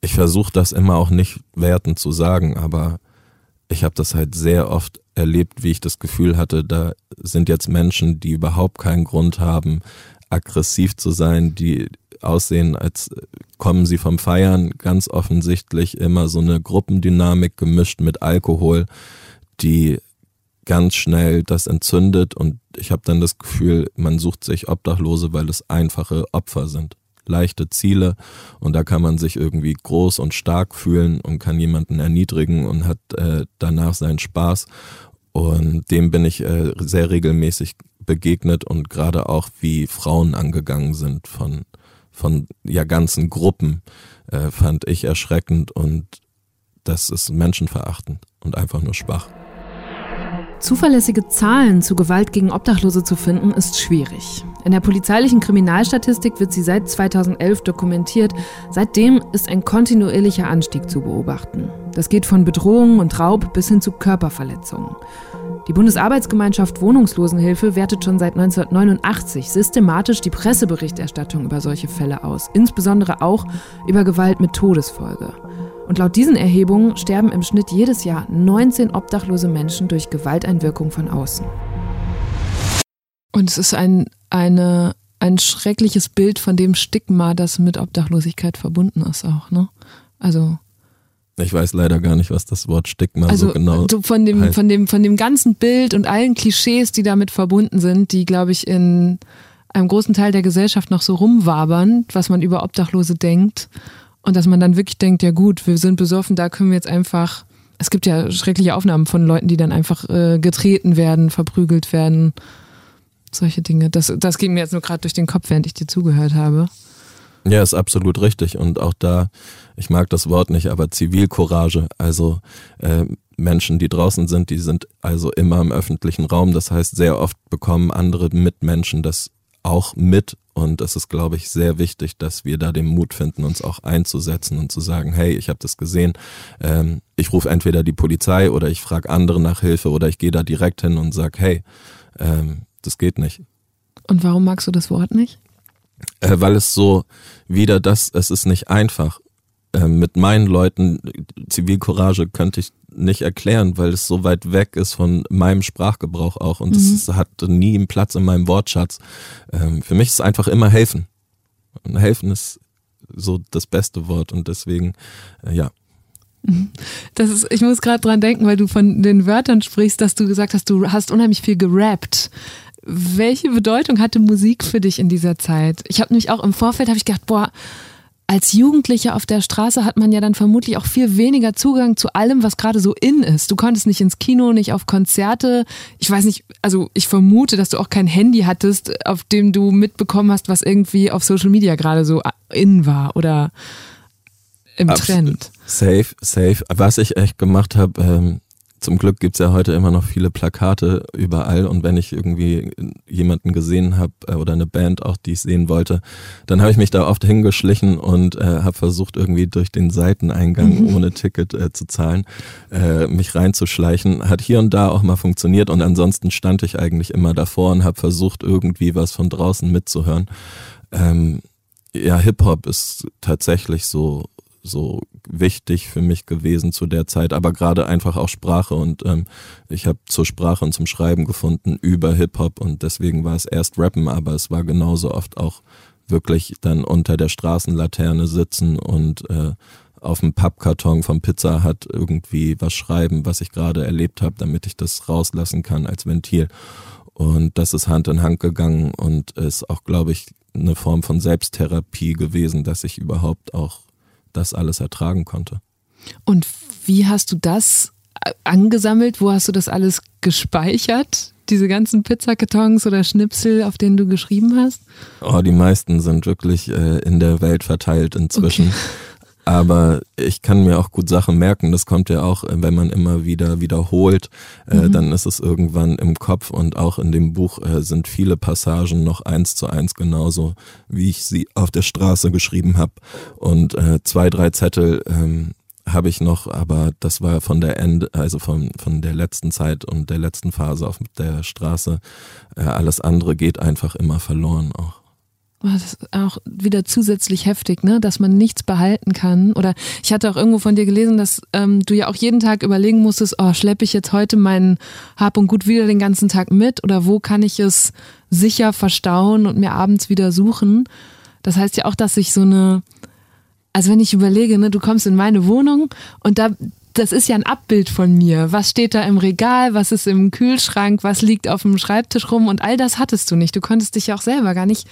ich versuche das immer auch nicht wertend zu sagen, aber ich habe das halt sehr oft erlebt, wie ich das Gefühl hatte, da sind jetzt Menschen, die überhaupt keinen Grund haben, aggressiv zu sein, die aussehen, als kommen sie vom Feiern, ganz offensichtlich immer so eine Gruppendynamik gemischt mit Alkohol, die ganz schnell das entzündet. Und ich habe dann das Gefühl, man sucht sich Obdachlose, weil es einfache Opfer sind. Leichte Ziele. Und da kann man sich irgendwie groß und stark fühlen und kann jemanden erniedrigen und hat äh, danach seinen Spaß. Und dem bin ich äh, sehr regelmäßig begegnet und gerade auch wie Frauen angegangen sind von, von ja ganzen Gruppen, äh, fand ich erschreckend und das ist menschenverachtend und einfach nur schwach. Zuverlässige Zahlen zu Gewalt gegen Obdachlose zu finden, ist schwierig. In der polizeilichen Kriminalstatistik wird sie seit 2011 dokumentiert. Seitdem ist ein kontinuierlicher Anstieg zu beobachten. Das geht von Bedrohungen und Raub bis hin zu Körperverletzungen. Die Bundesarbeitsgemeinschaft Wohnungslosenhilfe wertet schon seit 1989 systematisch die Presseberichterstattung über solche Fälle aus, insbesondere auch über Gewalt mit Todesfolge. Und laut diesen Erhebungen sterben im Schnitt jedes Jahr 19 obdachlose Menschen durch Gewalteinwirkung von außen. Und es ist ein, eine, ein schreckliches Bild von dem Stigma, das mit Obdachlosigkeit verbunden ist auch, ne? Also. Ich weiß leider gar nicht, was das Wort Stigma also, so genau so von dem, heißt. von dem, von dem ganzen Bild und allen Klischees, die damit verbunden sind, die, glaube ich, in einem großen Teil der Gesellschaft noch so rumwabern, was man über Obdachlose denkt. Und dass man dann wirklich denkt, ja gut, wir sind besoffen, da können wir jetzt einfach. Es gibt ja schreckliche Aufnahmen von Leuten, die dann einfach äh, getreten werden, verprügelt werden. Solche Dinge. Das, das ging mir jetzt nur gerade durch den Kopf, während ich dir zugehört habe. Ja, ist absolut richtig. Und auch da, ich mag das Wort nicht, aber Zivilcourage. Also äh, Menschen, die draußen sind, die sind also immer im öffentlichen Raum. Das heißt, sehr oft bekommen andere Mitmenschen das auch mit und es ist, glaube ich, sehr wichtig, dass wir da den Mut finden, uns auch einzusetzen und zu sagen, hey, ich habe das gesehen. Ähm, ich rufe entweder die Polizei oder ich frage andere nach Hilfe oder ich gehe da direkt hin und sage, hey, ähm, das geht nicht. Und warum magst du das Wort nicht? Äh, weil es so wieder das, es ist nicht einfach. Äh, mit meinen Leuten, Zivilcourage könnte ich nicht erklären, weil es so weit weg ist von meinem Sprachgebrauch auch und es mhm. hat nie einen Platz in meinem Wortschatz. Ähm, für mich ist es einfach immer helfen. Und helfen ist so das beste Wort und deswegen, äh, ja. Mhm. Das ist, ich muss gerade dran denken, weil du von den Wörtern sprichst, dass du gesagt hast, du hast unheimlich viel gerappt. Welche Bedeutung hatte Musik für dich in dieser Zeit? Ich habe nämlich auch im Vorfeld habe ich gedacht, boah, als Jugendlicher auf der Straße hat man ja dann vermutlich auch viel weniger Zugang zu allem, was gerade so in ist. Du konntest nicht ins Kino, nicht auf Konzerte. Ich weiß nicht, also ich vermute, dass du auch kein Handy hattest, auf dem du mitbekommen hast, was irgendwie auf Social Media gerade so in war oder im Trend. Safe, safe. Was ich echt gemacht habe, ähm, zum Glück gibt's ja heute immer noch viele Plakate überall und wenn ich irgendwie jemanden gesehen habe äh, oder eine Band auch, die ich sehen wollte, dann habe ich mich da oft hingeschlichen und äh, habe versucht irgendwie durch den Seiteneingang mhm. ohne Ticket äh, zu zahlen, äh, mich reinzuschleichen. Hat hier und da auch mal funktioniert und ansonsten stand ich eigentlich immer davor und habe versucht irgendwie was von draußen mitzuhören. Ähm, ja, Hip-Hop ist tatsächlich so so wichtig für mich gewesen zu der Zeit, aber gerade einfach auch Sprache und ähm, ich habe zur Sprache und zum Schreiben gefunden über Hip-Hop und deswegen war es erst Rappen, aber es war genauso oft auch wirklich dann unter der Straßenlaterne sitzen und äh, auf dem Pappkarton vom Pizza hat irgendwie was schreiben, was ich gerade erlebt habe, damit ich das rauslassen kann als Ventil. Und das ist Hand in Hand gegangen und ist auch, glaube ich, eine Form von Selbsttherapie gewesen, dass ich überhaupt auch das alles ertragen konnte. Und wie hast du das angesammelt? Wo hast du das alles gespeichert? Diese ganzen Pizzakartons oder Schnipsel, auf denen du geschrieben hast? Oh, die meisten sind wirklich äh, in der Welt verteilt inzwischen. Okay. Aber ich kann mir auch gut Sachen merken. Das kommt ja auch, äh, wenn man immer wieder wiederholt, äh, mhm. dann ist es irgendwann im Kopf. Und auch in dem Buch äh, sind viele Passagen noch eins zu eins genauso, wie ich sie auf der Straße geschrieben habe. Und äh, zwei, drei Zettel ähm, habe ich noch, aber das war von der Ende, also von, von der letzten Zeit und der letzten Phase auf der Straße. Äh, alles andere geht einfach immer verloren auch. Das ist auch wieder zusätzlich heftig, ne? dass man nichts behalten kann. Oder ich hatte auch irgendwo von dir gelesen, dass ähm, du ja auch jeden Tag überlegen musstest, oh, schleppe ich jetzt heute meinen Hab und Gut wieder den ganzen Tag mit oder wo kann ich es sicher verstauen und mir abends wieder suchen. Das heißt ja auch, dass ich so eine, also wenn ich überlege, ne, du kommst in meine Wohnung und da, das ist ja ein Abbild von mir. Was steht da im Regal? Was ist im Kühlschrank? Was liegt auf dem Schreibtisch rum? Und all das hattest du nicht. Du konntest dich ja auch selber gar nicht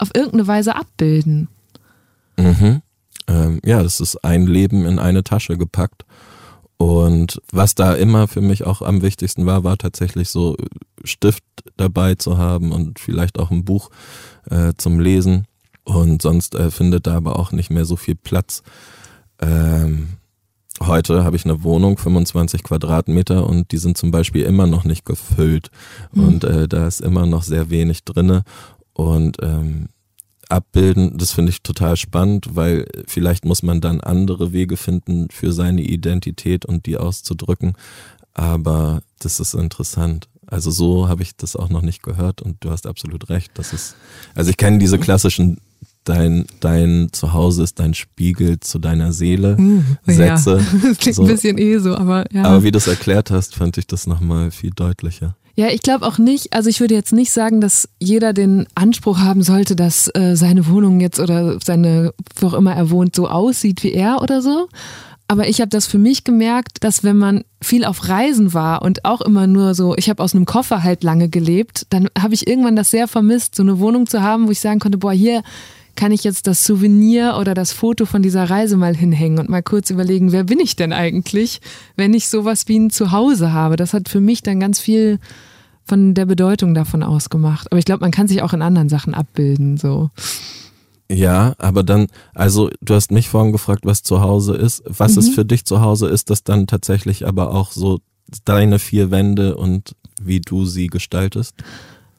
auf irgendeine Weise abbilden. Mhm. Ähm, ja, das ist ein Leben in eine Tasche gepackt. Und was da immer für mich auch am wichtigsten war, war tatsächlich so Stift dabei zu haben und vielleicht auch ein Buch äh, zum Lesen. Und sonst äh, findet da aber auch nicht mehr so viel Platz. Ähm, heute habe ich eine Wohnung, 25 Quadratmeter und die sind zum Beispiel immer noch nicht gefüllt. Mhm. Und äh, da ist immer noch sehr wenig drinne. Und ähm, abbilden, das finde ich total spannend, weil vielleicht muss man dann andere Wege finden für seine Identität und die auszudrücken. Aber das ist interessant. Also so habe ich das auch noch nicht gehört und du hast absolut recht. Das ist, also ich kenne diese klassischen dein, dein Zuhause ist dein Spiegel zu deiner Seele. Hm, Sätze. Ja. Das klingt so. ein bisschen eh so, aber ja. Aber wie du es erklärt hast, fand ich das nochmal viel deutlicher. Ja, ich glaube auch nicht, also ich würde jetzt nicht sagen, dass jeder den Anspruch haben sollte, dass äh, seine Wohnung jetzt oder seine, wo auch immer er wohnt, so aussieht wie er oder so. Aber ich habe das für mich gemerkt, dass wenn man viel auf Reisen war und auch immer nur so, ich habe aus einem Koffer halt lange gelebt, dann habe ich irgendwann das sehr vermisst, so eine Wohnung zu haben, wo ich sagen konnte, boah, hier kann ich jetzt das Souvenir oder das Foto von dieser Reise mal hinhängen und mal kurz überlegen, wer bin ich denn eigentlich, wenn ich sowas wie ein Zuhause habe. Das hat für mich dann ganz viel von der Bedeutung davon ausgemacht. Aber ich glaube, man kann sich auch in anderen Sachen abbilden, so. Ja, aber dann, also du hast mich vorhin gefragt, was zu Hause ist. Was mhm. es für dich zu Hause ist, das dann tatsächlich aber auch so deine vier Wände und wie du sie gestaltest?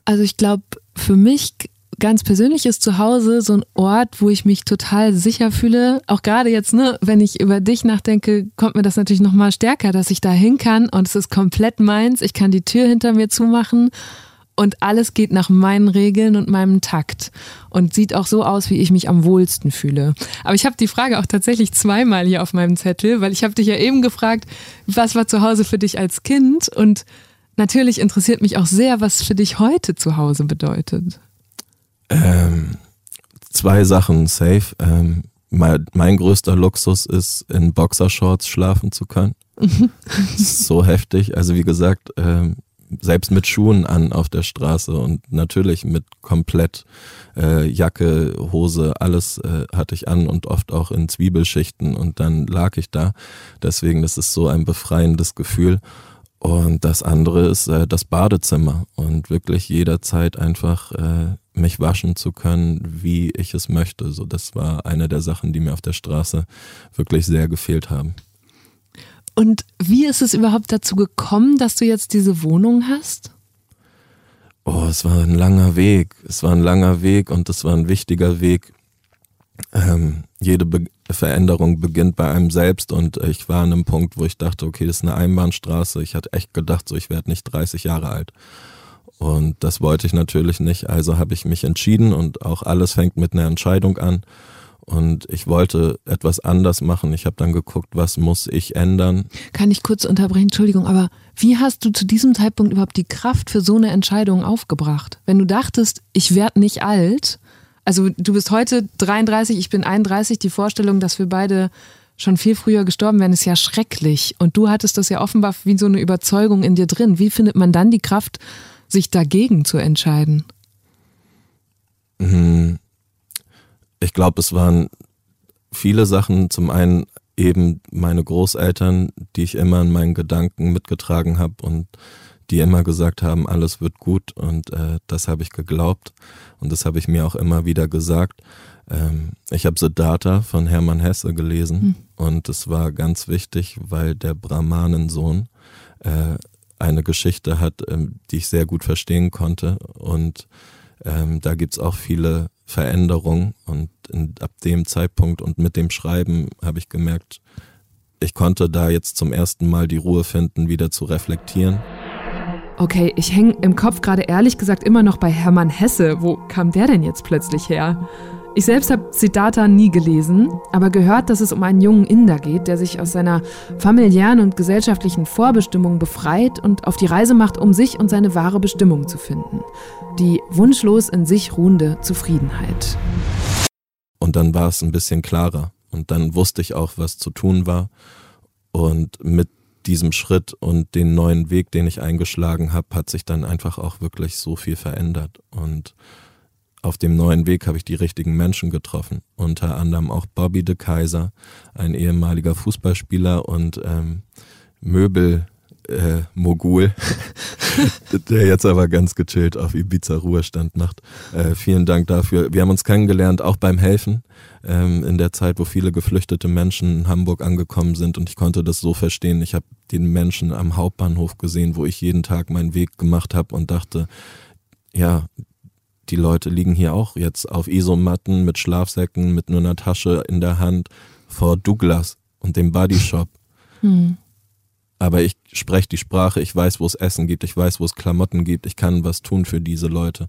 Also ich glaube, für mich ganz persönliches Zuhause, so ein Ort, wo ich mich total sicher fühle. Auch gerade jetzt, ne, wenn ich über dich nachdenke, kommt mir das natürlich nochmal stärker, dass ich da hin kann und es ist komplett meins. Ich kann die Tür hinter mir zumachen und alles geht nach meinen Regeln und meinem Takt und sieht auch so aus, wie ich mich am wohlsten fühle. Aber ich habe die Frage auch tatsächlich zweimal hier auf meinem Zettel, weil ich habe dich ja eben gefragt, was war zu Hause für dich als Kind und natürlich interessiert mich auch sehr, was für dich heute zu Hause bedeutet. Ähm, zwei Sachen safe. Ähm, mein, mein, größter Luxus ist, in Boxershorts schlafen zu können. so heftig. Also wie gesagt, ähm, selbst mit Schuhen an auf der Straße und natürlich mit komplett äh, Jacke, Hose, alles äh, hatte ich an und oft auch in Zwiebelschichten und dann lag ich da. Deswegen, das ist so ein befreiendes Gefühl. Und das andere ist äh, das Badezimmer und wirklich jederzeit einfach äh, mich waschen zu können, wie ich es möchte. So, das war eine der Sachen, die mir auf der Straße wirklich sehr gefehlt haben. Und wie ist es überhaupt dazu gekommen, dass du jetzt diese Wohnung hast? Oh, es war ein langer Weg. Es war ein langer Weg und es war ein wichtiger Weg. Ähm, jede Be Veränderung beginnt bei einem selbst und ich war an einem Punkt, wo ich dachte, okay, das ist eine Einbahnstraße. Ich hatte echt gedacht, so ich werde nicht 30 Jahre alt. Und das wollte ich natürlich nicht. Also habe ich mich entschieden und auch alles fängt mit einer Entscheidung an. Und ich wollte etwas anders machen. Ich habe dann geguckt, was muss ich ändern. Kann ich kurz unterbrechen, Entschuldigung, aber wie hast du zu diesem Zeitpunkt überhaupt die Kraft für so eine Entscheidung aufgebracht? Wenn du dachtest, ich werde nicht alt, also du bist heute 33, ich bin 31, die Vorstellung, dass wir beide schon viel früher gestorben wären, ist ja schrecklich. Und du hattest das ja offenbar wie so eine Überzeugung in dir drin. Wie findet man dann die Kraft, sich dagegen zu entscheiden? Hm. Ich glaube, es waren viele Sachen. Zum einen eben meine Großeltern, die ich immer in meinen Gedanken mitgetragen habe und die immer gesagt haben, alles wird gut und äh, das habe ich geglaubt und das habe ich mir auch immer wieder gesagt. Ähm, ich habe Siddhartha von Hermann Hesse gelesen hm. und es war ganz wichtig, weil der Brahmanensohn äh, eine Geschichte hat, ähm, die ich sehr gut verstehen konnte und ähm, da gibt's auch viele Veränderungen und in, ab dem Zeitpunkt und mit dem Schreiben habe ich gemerkt, ich konnte da jetzt zum ersten Mal die Ruhe finden, wieder zu reflektieren. Okay, ich hänge im Kopf gerade ehrlich gesagt immer noch bei Hermann Hesse. Wo kam der denn jetzt plötzlich her? Ich selbst habe Siddhartha nie gelesen, aber gehört, dass es um einen jungen Inder geht, der sich aus seiner familiären und gesellschaftlichen Vorbestimmung befreit und auf die Reise macht, um sich und seine wahre Bestimmung zu finden. Die wunschlos in sich ruhende Zufriedenheit. Und dann war es ein bisschen klarer und dann wusste ich auch, was zu tun war. Und mit diesem Schritt und den neuen Weg, den ich eingeschlagen habe, hat sich dann einfach auch wirklich so viel verändert. Und auf dem neuen Weg habe ich die richtigen Menschen getroffen. Unter anderem auch Bobby de Kaiser, ein ehemaliger Fußballspieler und ähm, Möbel. Äh, der jetzt aber ganz gechillt auf Ibiza Ruhestand macht. Äh, vielen Dank dafür. Wir haben uns kennengelernt, auch beim Helfen, ähm, in der Zeit, wo viele geflüchtete Menschen in Hamburg angekommen sind und ich konnte das so verstehen. Ich habe den Menschen am Hauptbahnhof gesehen, wo ich jeden Tag meinen Weg gemacht habe und dachte, ja, die Leute liegen hier auch jetzt auf Isomatten mit Schlafsäcken, mit nur einer Tasche in der Hand vor Douglas und dem Bodyshop. Hm. Aber ich spreche die Sprache, ich weiß, wo es Essen gibt, ich weiß, wo es Klamotten gibt, ich kann was tun für diese Leute.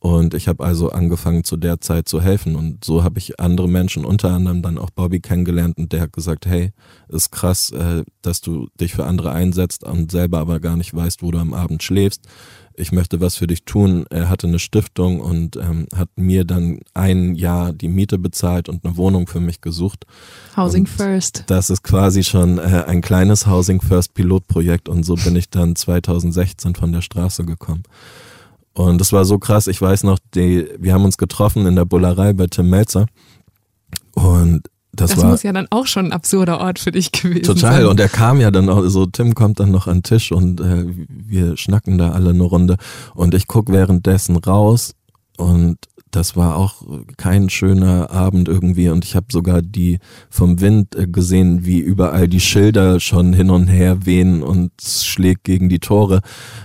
Und ich habe also angefangen zu der Zeit zu helfen. Und so habe ich andere Menschen, unter anderem dann auch Bobby kennengelernt und der hat gesagt, hey, ist krass, äh, dass du dich für andere einsetzt und selber aber gar nicht weißt, wo du am Abend schläfst ich möchte was für dich tun. Er hatte eine Stiftung und ähm, hat mir dann ein Jahr die Miete bezahlt und eine Wohnung für mich gesucht. Housing und First. Das ist quasi schon äh, ein kleines Housing First Pilotprojekt und so bin ich dann 2016 von der Straße gekommen. Und das war so krass. Ich weiß noch, die, wir haben uns getroffen in der Bullerei bei Tim Melzer und das, das war, muss ja dann auch schon ein absurder Ort für dich gewesen total. sein. Total. Und er kam ja dann auch so, Tim kommt dann noch an den Tisch und äh, wir schnacken da alle eine Runde. Und ich guck währenddessen raus und das war auch kein schöner Abend irgendwie und ich habe sogar die vom Wind äh, gesehen, wie überall die Schilder schon hin und her wehen und schlägt gegen die Tore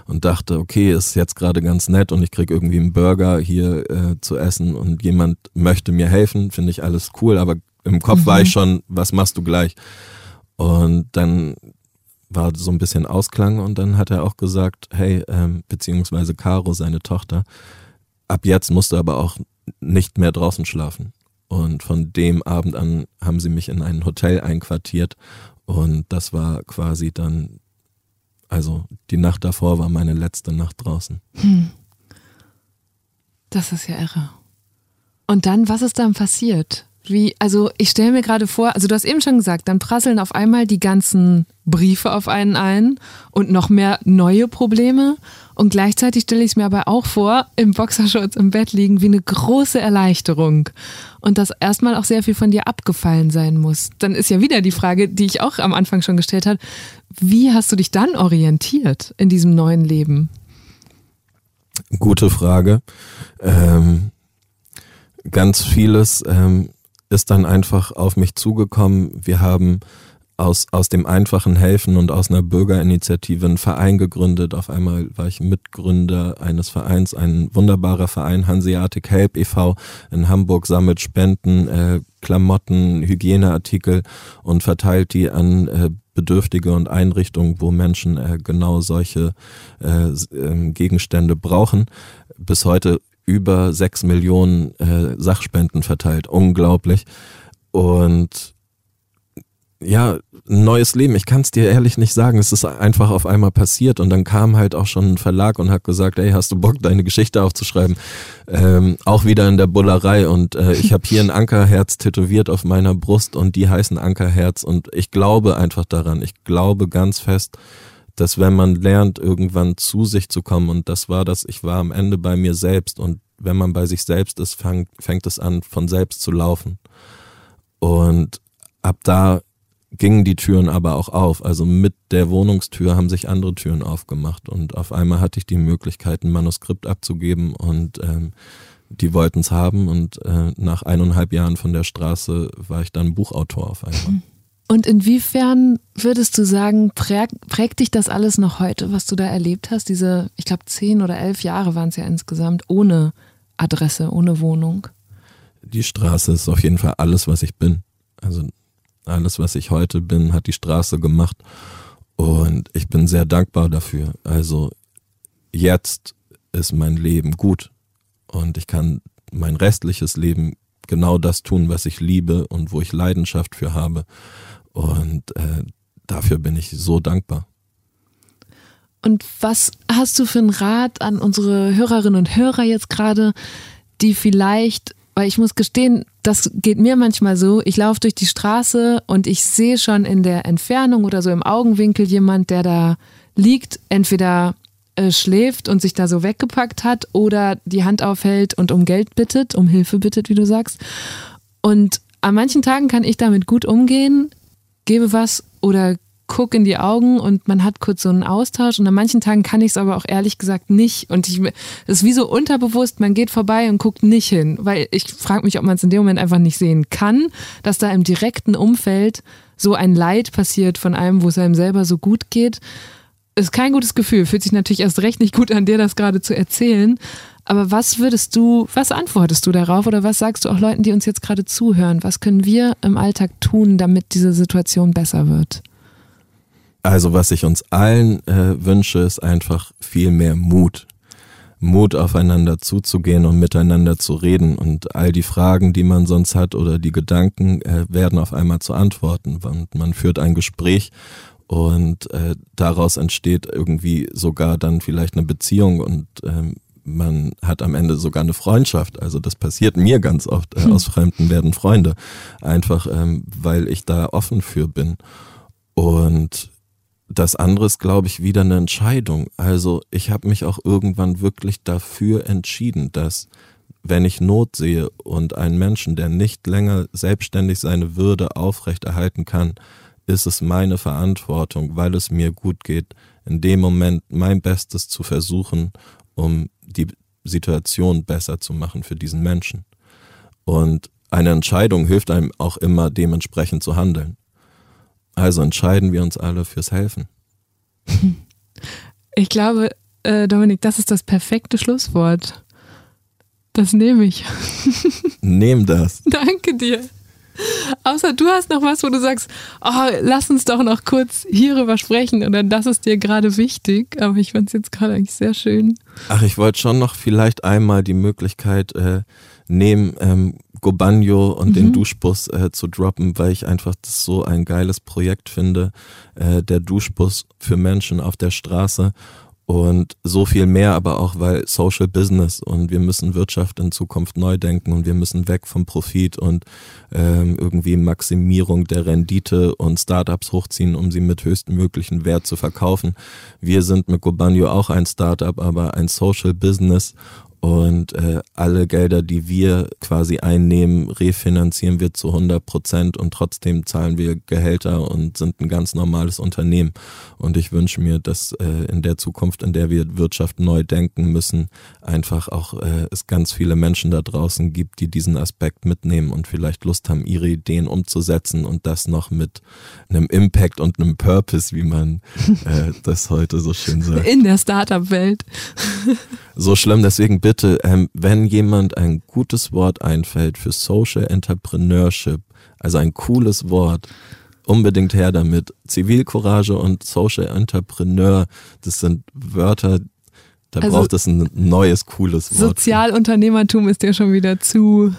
und dachte, okay, ist jetzt gerade ganz nett und ich krieg irgendwie einen Burger hier äh, zu essen und jemand möchte mir helfen, finde ich alles cool, aber im Kopf mhm. war ich mhm. schon, was machst du gleich? Und dann war so ein bisschen Ausklang und dann hat er auch gesagt, hey, ähm, beziehungsweise Caro, seine Tochter, ab jetzt musst du aber auch nicht mehr draußen schlafen. Und von dem Abend an haben sie mich in ein Hotel einquartiert und das war quasi dann, also die Nacht davor war meine letzte Nacht draußen. Hm. Das ist ja irre. Und dann, was ist dann passiert? Wie, also ich stelle mir gerade vor, also du hast eben schon gesagt, dann prasseln auf einmal die ganzen Briefe auf einen ein und noch mehr neue Probleme. Und gleichzeitig stelle ich es mir aber auch vor, im Boxershorts im Bett liegen, wie eine große Erleichterung. Und dass erstmal auch sehr viel von dir abgefallen sein muss. Dann ist ja wieder die Frage, die ich auch am Anfang schon gestellt habe, wie hast du dich dann orientiert in diesem neuen Leben? Gute Frage. Ähm, ganz vieles ähm, ist dann einfach auf mich zugekommen. Wir haben aus, aus dem einfachen Helfen und aus einer Bürgerinitiative einen Verein gegründet. Auf einmal war ich Mitgründer eines Vereins, ein wunderbarer Verein, Hanseatic Help e.V. in Hamburg, sammelt Spenden, äh, Klamotten, Hygieneartikel und verteilt die an äh, Bedürftige und Einrichtungen, wo Menschen äh, genau solche äh, ähm, Gegenstände brauchen. Bis heute über sechs Millionen äh, Sachspenden verteilt. Unglaublich. Und ja, ein neues Leben. Ich kann es dir ehrlich nicht sagen. Es ist einfach auf einmal passiert und dann kam halt auch schon ein Verlag und hat gesagt, ey, hast du Bock, deine Geschichte aufzuschreiben? Ähm, auch wieder in der Bullerei und äh, ich habe hier ein Ankerherz tätowiert auf meiner Brust und die heißen Ankerherz und ich glaube einfach daran. Ich glaube ganz fest, dass wenn man lernt, irgendwann zu sich zu kommen, und das war das, ich war am Ende bei mir selbst, und wenn man bei sich selbst ist, fang, fängt es an, von selbst zu laufen. Und ab da gingen die Türen aber auch auf. Also mit der Wohnungstür haben sich andere Türen aufgemacht und auf einmal hatte ich die Möglichkeit, ein Manuskript abzugeben und ähm, die wollten es haben und äh, nach eineinhalb Jahren von der Straße war ich dann Buchautor auf einmal. Und inwiefern würdest du sagen, prägt, prägt dich das alles noch heute, was du da erlebt hast? Diese, ich glaube, zehn oder elf Jahre waren es ja insgesamt, ohne Adresse, ohne Wohnung. Die Straße ist auf jeden Fall alles, was ich bin. Also alles, was ich heute bin, hat die Straße gemacht. Und ich bin sehr dankbar dafür. Also jetzt ist mein Leben gut. Und ich kann mein restliches Leben genau das tun, was ich liebe und wo ich Leidenschaft für habe. Und äh, dafür bin ich so dankbar. Und was hast du für einen Rat an unsere Hörerinnen und Hörer jetzt gerade, die vielleicht, weil ich muss gestehen, das geht mir manchmal so, ich laufe durch die Straße und ich sehe schon in der Entfernung oder so im Augenwinkel jemand, der da liegt, entweder äh, schläft und sich da so weggepackt hat oder die Hand aufhält und um Geld bittet, um Hilfe bittet, wie du sagst. Und an manchen Tagen kann ich damit gut umgehen, gebe was oder gucke in die Augen und man hat kurz so einen Austausch und an manchen Tagen kann ich es aber auch ehrlich gesagt nicht und ich es ist wie so unterbewusst, man geht vorbei und guckt nicht hin, weil ich frage mich, ob man es in dem Moment einfach nicht sehen kann, dass da im direkten Umfeld so ein Leid passiert von einem, wo es einem selber so gut geht. Ist kein gutes Gefühl, fühlt sich natürlich erst recht nicht gut an dir, das gerade zu erzählen. Aber was würdest du, was antwortest du darauf oder was sagst du auch Leuten, die uns jetzt gerade zuhören? Was können wir im Alltag tun, damit diese Situation besser wird? Also was ich uns allen äh, wünsche, ist einfach viel mehr Mut. Mut aufeinander zuzugehen und miteinander zu reden und all die Fragen, die man sonst hat oder die Gedanken äh, werden auf einmal zu Antworten. Und man führt ein Gespräch und äh, daraus entsteht irgendwie sogar dann vielleicht eine Beziehung und ähm, man hat am Ende sogar eine Freundschaft. Also das passiert mir ganz oft. Äh, aus Fremden werden Freunde. Einfach, ähm, weil ich da offen für bin. Und das andere ist, glaube ich, wieder eine Entscheidung. Also ich habe mich auch irgendwann wirklich dafür entschieden, dass wenn ich Not sehe und einen Menschen, der nicht länger selbstständig seine Würde aufrechterhalten kann, ist es meine Verantwortung, weil es mir gut geht, in dem Moment mein Bestes zu versuchen, um die Situation besser zu machen für diesen Menschen. Und eine Entscheidung hilft einem auch immer dementsprechend zu handeln. Also entscheiden wir uns alle fürs Helfen. Ich glaube, äh, Dominik, das ist das perfekte Schlusswort. Das nehme ich. Nehm das. Danke dir. Außer du hast noch was, wo du sagst, oh, lass uns doch noch kurz hierüber sprechen oder das ist dir gerade wichtig. Aber ich fand es jetzt gerade eigentlich sehr schön. Ach, ich wollte schon noch vielleicht einmal die Möglichkeit äh, nehmen, ähm, Gobanjo und mhm. den Duschbus äh, zu droppen, weil ich einfach das so ein geiles Projekt finde, äh, der Duschbus für Menschen auf der Straße und so viel mehr, aber auch weil Social Business und wir müssen Wirtschaft in Zukunft neu denken und wir müssen weg vom Profit und ähm, irgendwie Maximierung der Rendite und Startups hochziehen, um sie mit höchstmöglichen Wert zu verkaufen. Wir sind mit Gobanjo auch ein Startup, aber ein Social Business und äh, alle Gelder, die wir quasi einnehmen, refinanzieren wir zu 100 Prozent und trotzdem zahlen wir Gehälter und sind ein ganz normales Unternehmen. Und ich wünsche mir, dass äh, in der Zukunft, in der wir Wirtschaft neu denken müssen, einfach auch äh, es ganz viele Menschen da draußen gibt, die diesen Aspekt mitnehmen und vielleicht Lust haben, ihre Ideen umzusetzen und das noch mit einem Impact und einem Purpose, wie man äh, das heute so schön sagt. In der Startup-Welt. so schlimm, deswegen bitte bitte, ähm, wenn jemand ein gutes Wort einfällt für Social Entrepreneurship, also ein cooles Wort, unbedingt her damit. Zivilcourage und Social Entrepreneur, das sind Wörter, da also braucht es ein neues, cooles Wort. Sozialunternehmertum ist ja schon wieder zu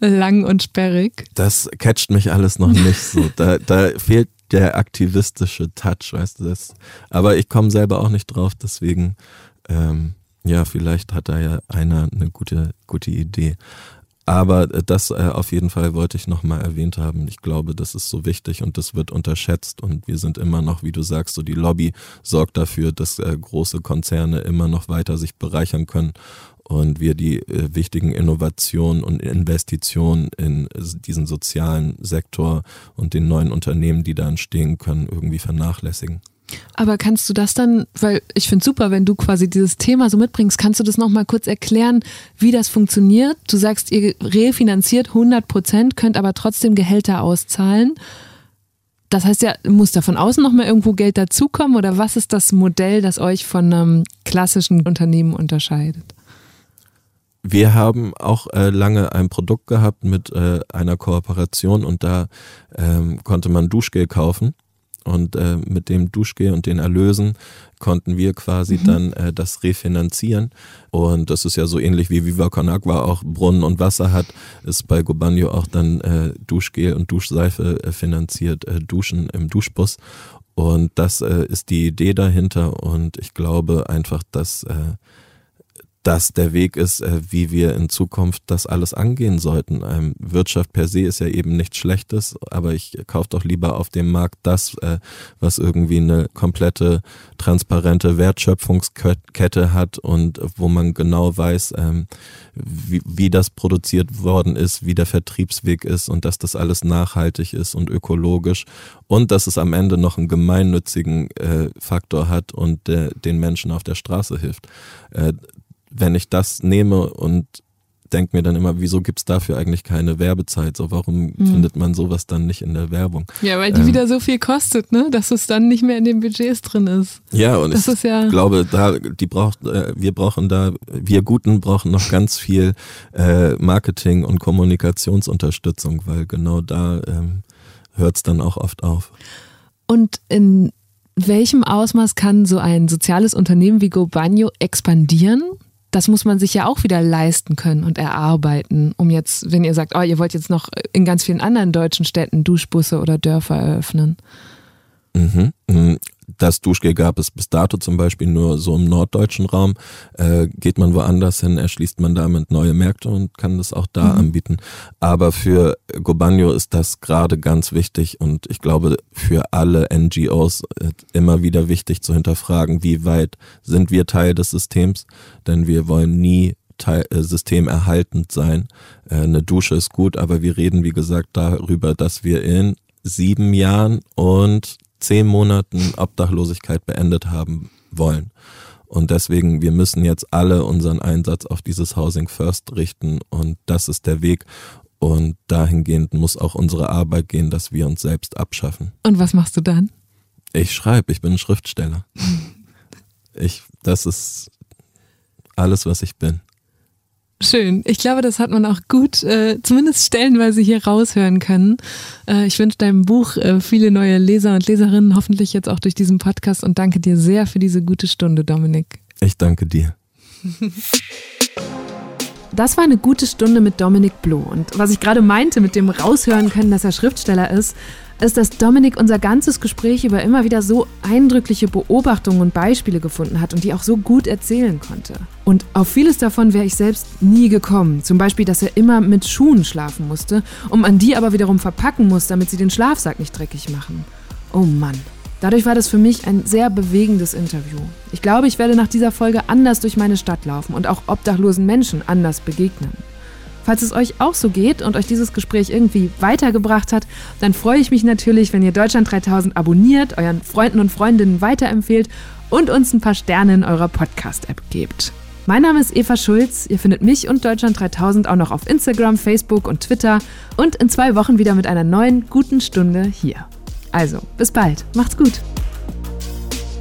lang und sperrig. Das catcht mich alles noch nicht so. Da, da fehlt der aktivistische Touch, weißt du das. Aber ich komme selber auch nicht drauf, deswegen ähm, ja, vielleicht hat da ja einer eine gute, gute Idee. Aber äh, das äh, auf jeden Fall wollte ich nochmal erwähnt haben. Ich glaube, das ist so wichtig und das wird unterschätzt und wir sind immer noch, wie du sagst, so die Lobby sorgt dafür, dass äh, große Konzerne immer noch weiter sich bereichern können und wir die äh, wichtigen Innovationen und Investitionen in diesen sozialen Sektor und den neuen Unternehmen, die da entstehen können, irgendwie vernachlässigen. Aber kannst du das dann, weil ich finde es super, wenn du quasi dieses Thema so mitbringst, kannst du das nochmal kurz erklären, wie das funktioniert? Du sagst, ihr refinanziert 100 Prozent, könnt aber trotzdem Gehälter auszahlen. Das heißt ja, muss da von außen nochmal irgendwo Geld dazukommen oder was ist das Modell, das euch von einem klassischen Unternehmen unterscheidet? Wir haben auch äh, lange ein Produkt gehabt mit äh, einer Kooperation und da ähm, konnte man Duschgel kaufen und äh, mit dem Duschgel und den Erlösen konnten wir quasi mhm. dann äh, das refinanzieren. Und das ist ja so ähnlich wie Viva Con Agua auch Brunnen und Wasser hat, ist bei Gobanio auch dann äh, Duschgel und Duschseife äh, finanziert, äh, Duschen im Duschbus. Und das äh, ist die Idee dahinter. Und ich glaube einfach, dass das der Weg ist, äh, wie wir in Zukunft das alles angehen sollten. Ähm, Wirtschaft per se ist ja eben nichts Schlechtes, aber ich kaufe doch lieber auf dem Markt das, äh, was irgendwie eine komplette transparente Wertschöpfungskette hat und wo man genau weiß, ähm, wie, wie das produziert worden ist, wie der Vertriebsweg ist und dass das alles nachhaltig ist und ökologisch und dass es am Ende noch einen gemeinnützigen äh, Faktor hat und den Menschen auf der Straße hilft wenn ich das nehme und denke mir dann immer, wieso gibt es dafür eigentlich keine Werbezeit? So, warum mhm. findet man sowas dann nicht in der Werbung? Ja, weil die ähm, wieder so viel kostet, ne? Dass es dann nicht mehr in den Budgets drin ist. Ja, und das ich ja glaube, da, die braucht, äh, wir brauchen da, wir Guten brauchen noch ganz viel äh, Marketing und Kommunikationsunterstützung, weil genau da ähm, hört es dann auch oft auf. Und in welchem Ausmaß kann so ein soziales Unternehmen wie GoBanyo expandieren? Das muss man sich ja auch wieder leisten können und erarbeiten, um jetzt, wenn ihr sagt, oh, ihr wollt jetzt noch in ganz vielen anderen deutschen Städten Duschbusse oder Dörfer eröffnen. Mhm. Das Duschgel gab es bis dato zum Beispiel nur so im norddeutschen Raum. Äh, geht man woanders hin, erschließt man damit neue Märkte und kann das auch da mhm. anbieten. Aber für Gobanio ist das gerade ganz wichtig und ich glaube für alle NGOs äh, immer wieder wichtig zu hinterfragen, wie weit sind wir Teil des Systems, denn wir wollen nie Teil, äh, systemerhaltend sein. Äh, eine Dusche ist gut, aber wir reden, wie gesagt, darüber, dass wir in sieben Jahren und zehn Monaten Obdachlosigkeit beendet haben wollen. Und deswegen, wir müssen jetzt alle unseren Einsatz auf dieses Housing First richten und das ist der Weg. Und dahingehend muss auch unsere Arbeit gehen, dass wir uns selbst abschaffen. Und was machst du dann? Ich schreibe, ich bin Schriftsteller. ich, das ist alles, was ich bin. Schön. Ich glaube, das hat man auch gut, äh, zumindest stellenweise hier raushören können. Äh, ich wünsche deinem Buch äh, viele neue Leser und Leserinnen, hoffentlich jetzt auch durch diesen Podcast und danke dir sehr für diese gute Stunde, Dominik. Ich danke dir. Das war eine gute Stunde mit Dominik Bloh. Und was ich gerade meinte mit dem raushören können, dass er Schriftsteller ist, ist, dass Dominik unser ganzes Gespräch über immer wieder so eindrückliche Beobachtungen und Beispiele gefunden hat und die auch so gut erzählen konnte. Und auf vieles davon wäre ich selbst nie gekommen. Zum Beispiel, dass er immer mit Schuhen schlafen musste, um an die aber wiederum verpacken muss, damit sie den Schlafsack nicht dreckig machen. Oh Mann. Dadurch war das für mich ein sehr bewegendes Interview. Ich glaube, ich werde nach dieser Folge anders durch meine Stadt laufen und auch obdachlosen Menschen anders begegnen. Falls es euch auch so geht und euch dieses Gespräch irgendwie weitergebracht hat, dann freue ich mich natürlich, wenn ihr Deutschland 3000 abonniert, euren Freunden und Freundinnen weiterempfehlt und uns ein paar Sterne in eurer Podcast-App gebt. Mein Name ist Eva Schulz. Ihr findet mich und Deutschland 3000 auch noch auf Instagram, Facebook und Twitter und in zwei Wochen wieder mit einer neuen guten Stunde hier. Also, bis bald. Macht's gut.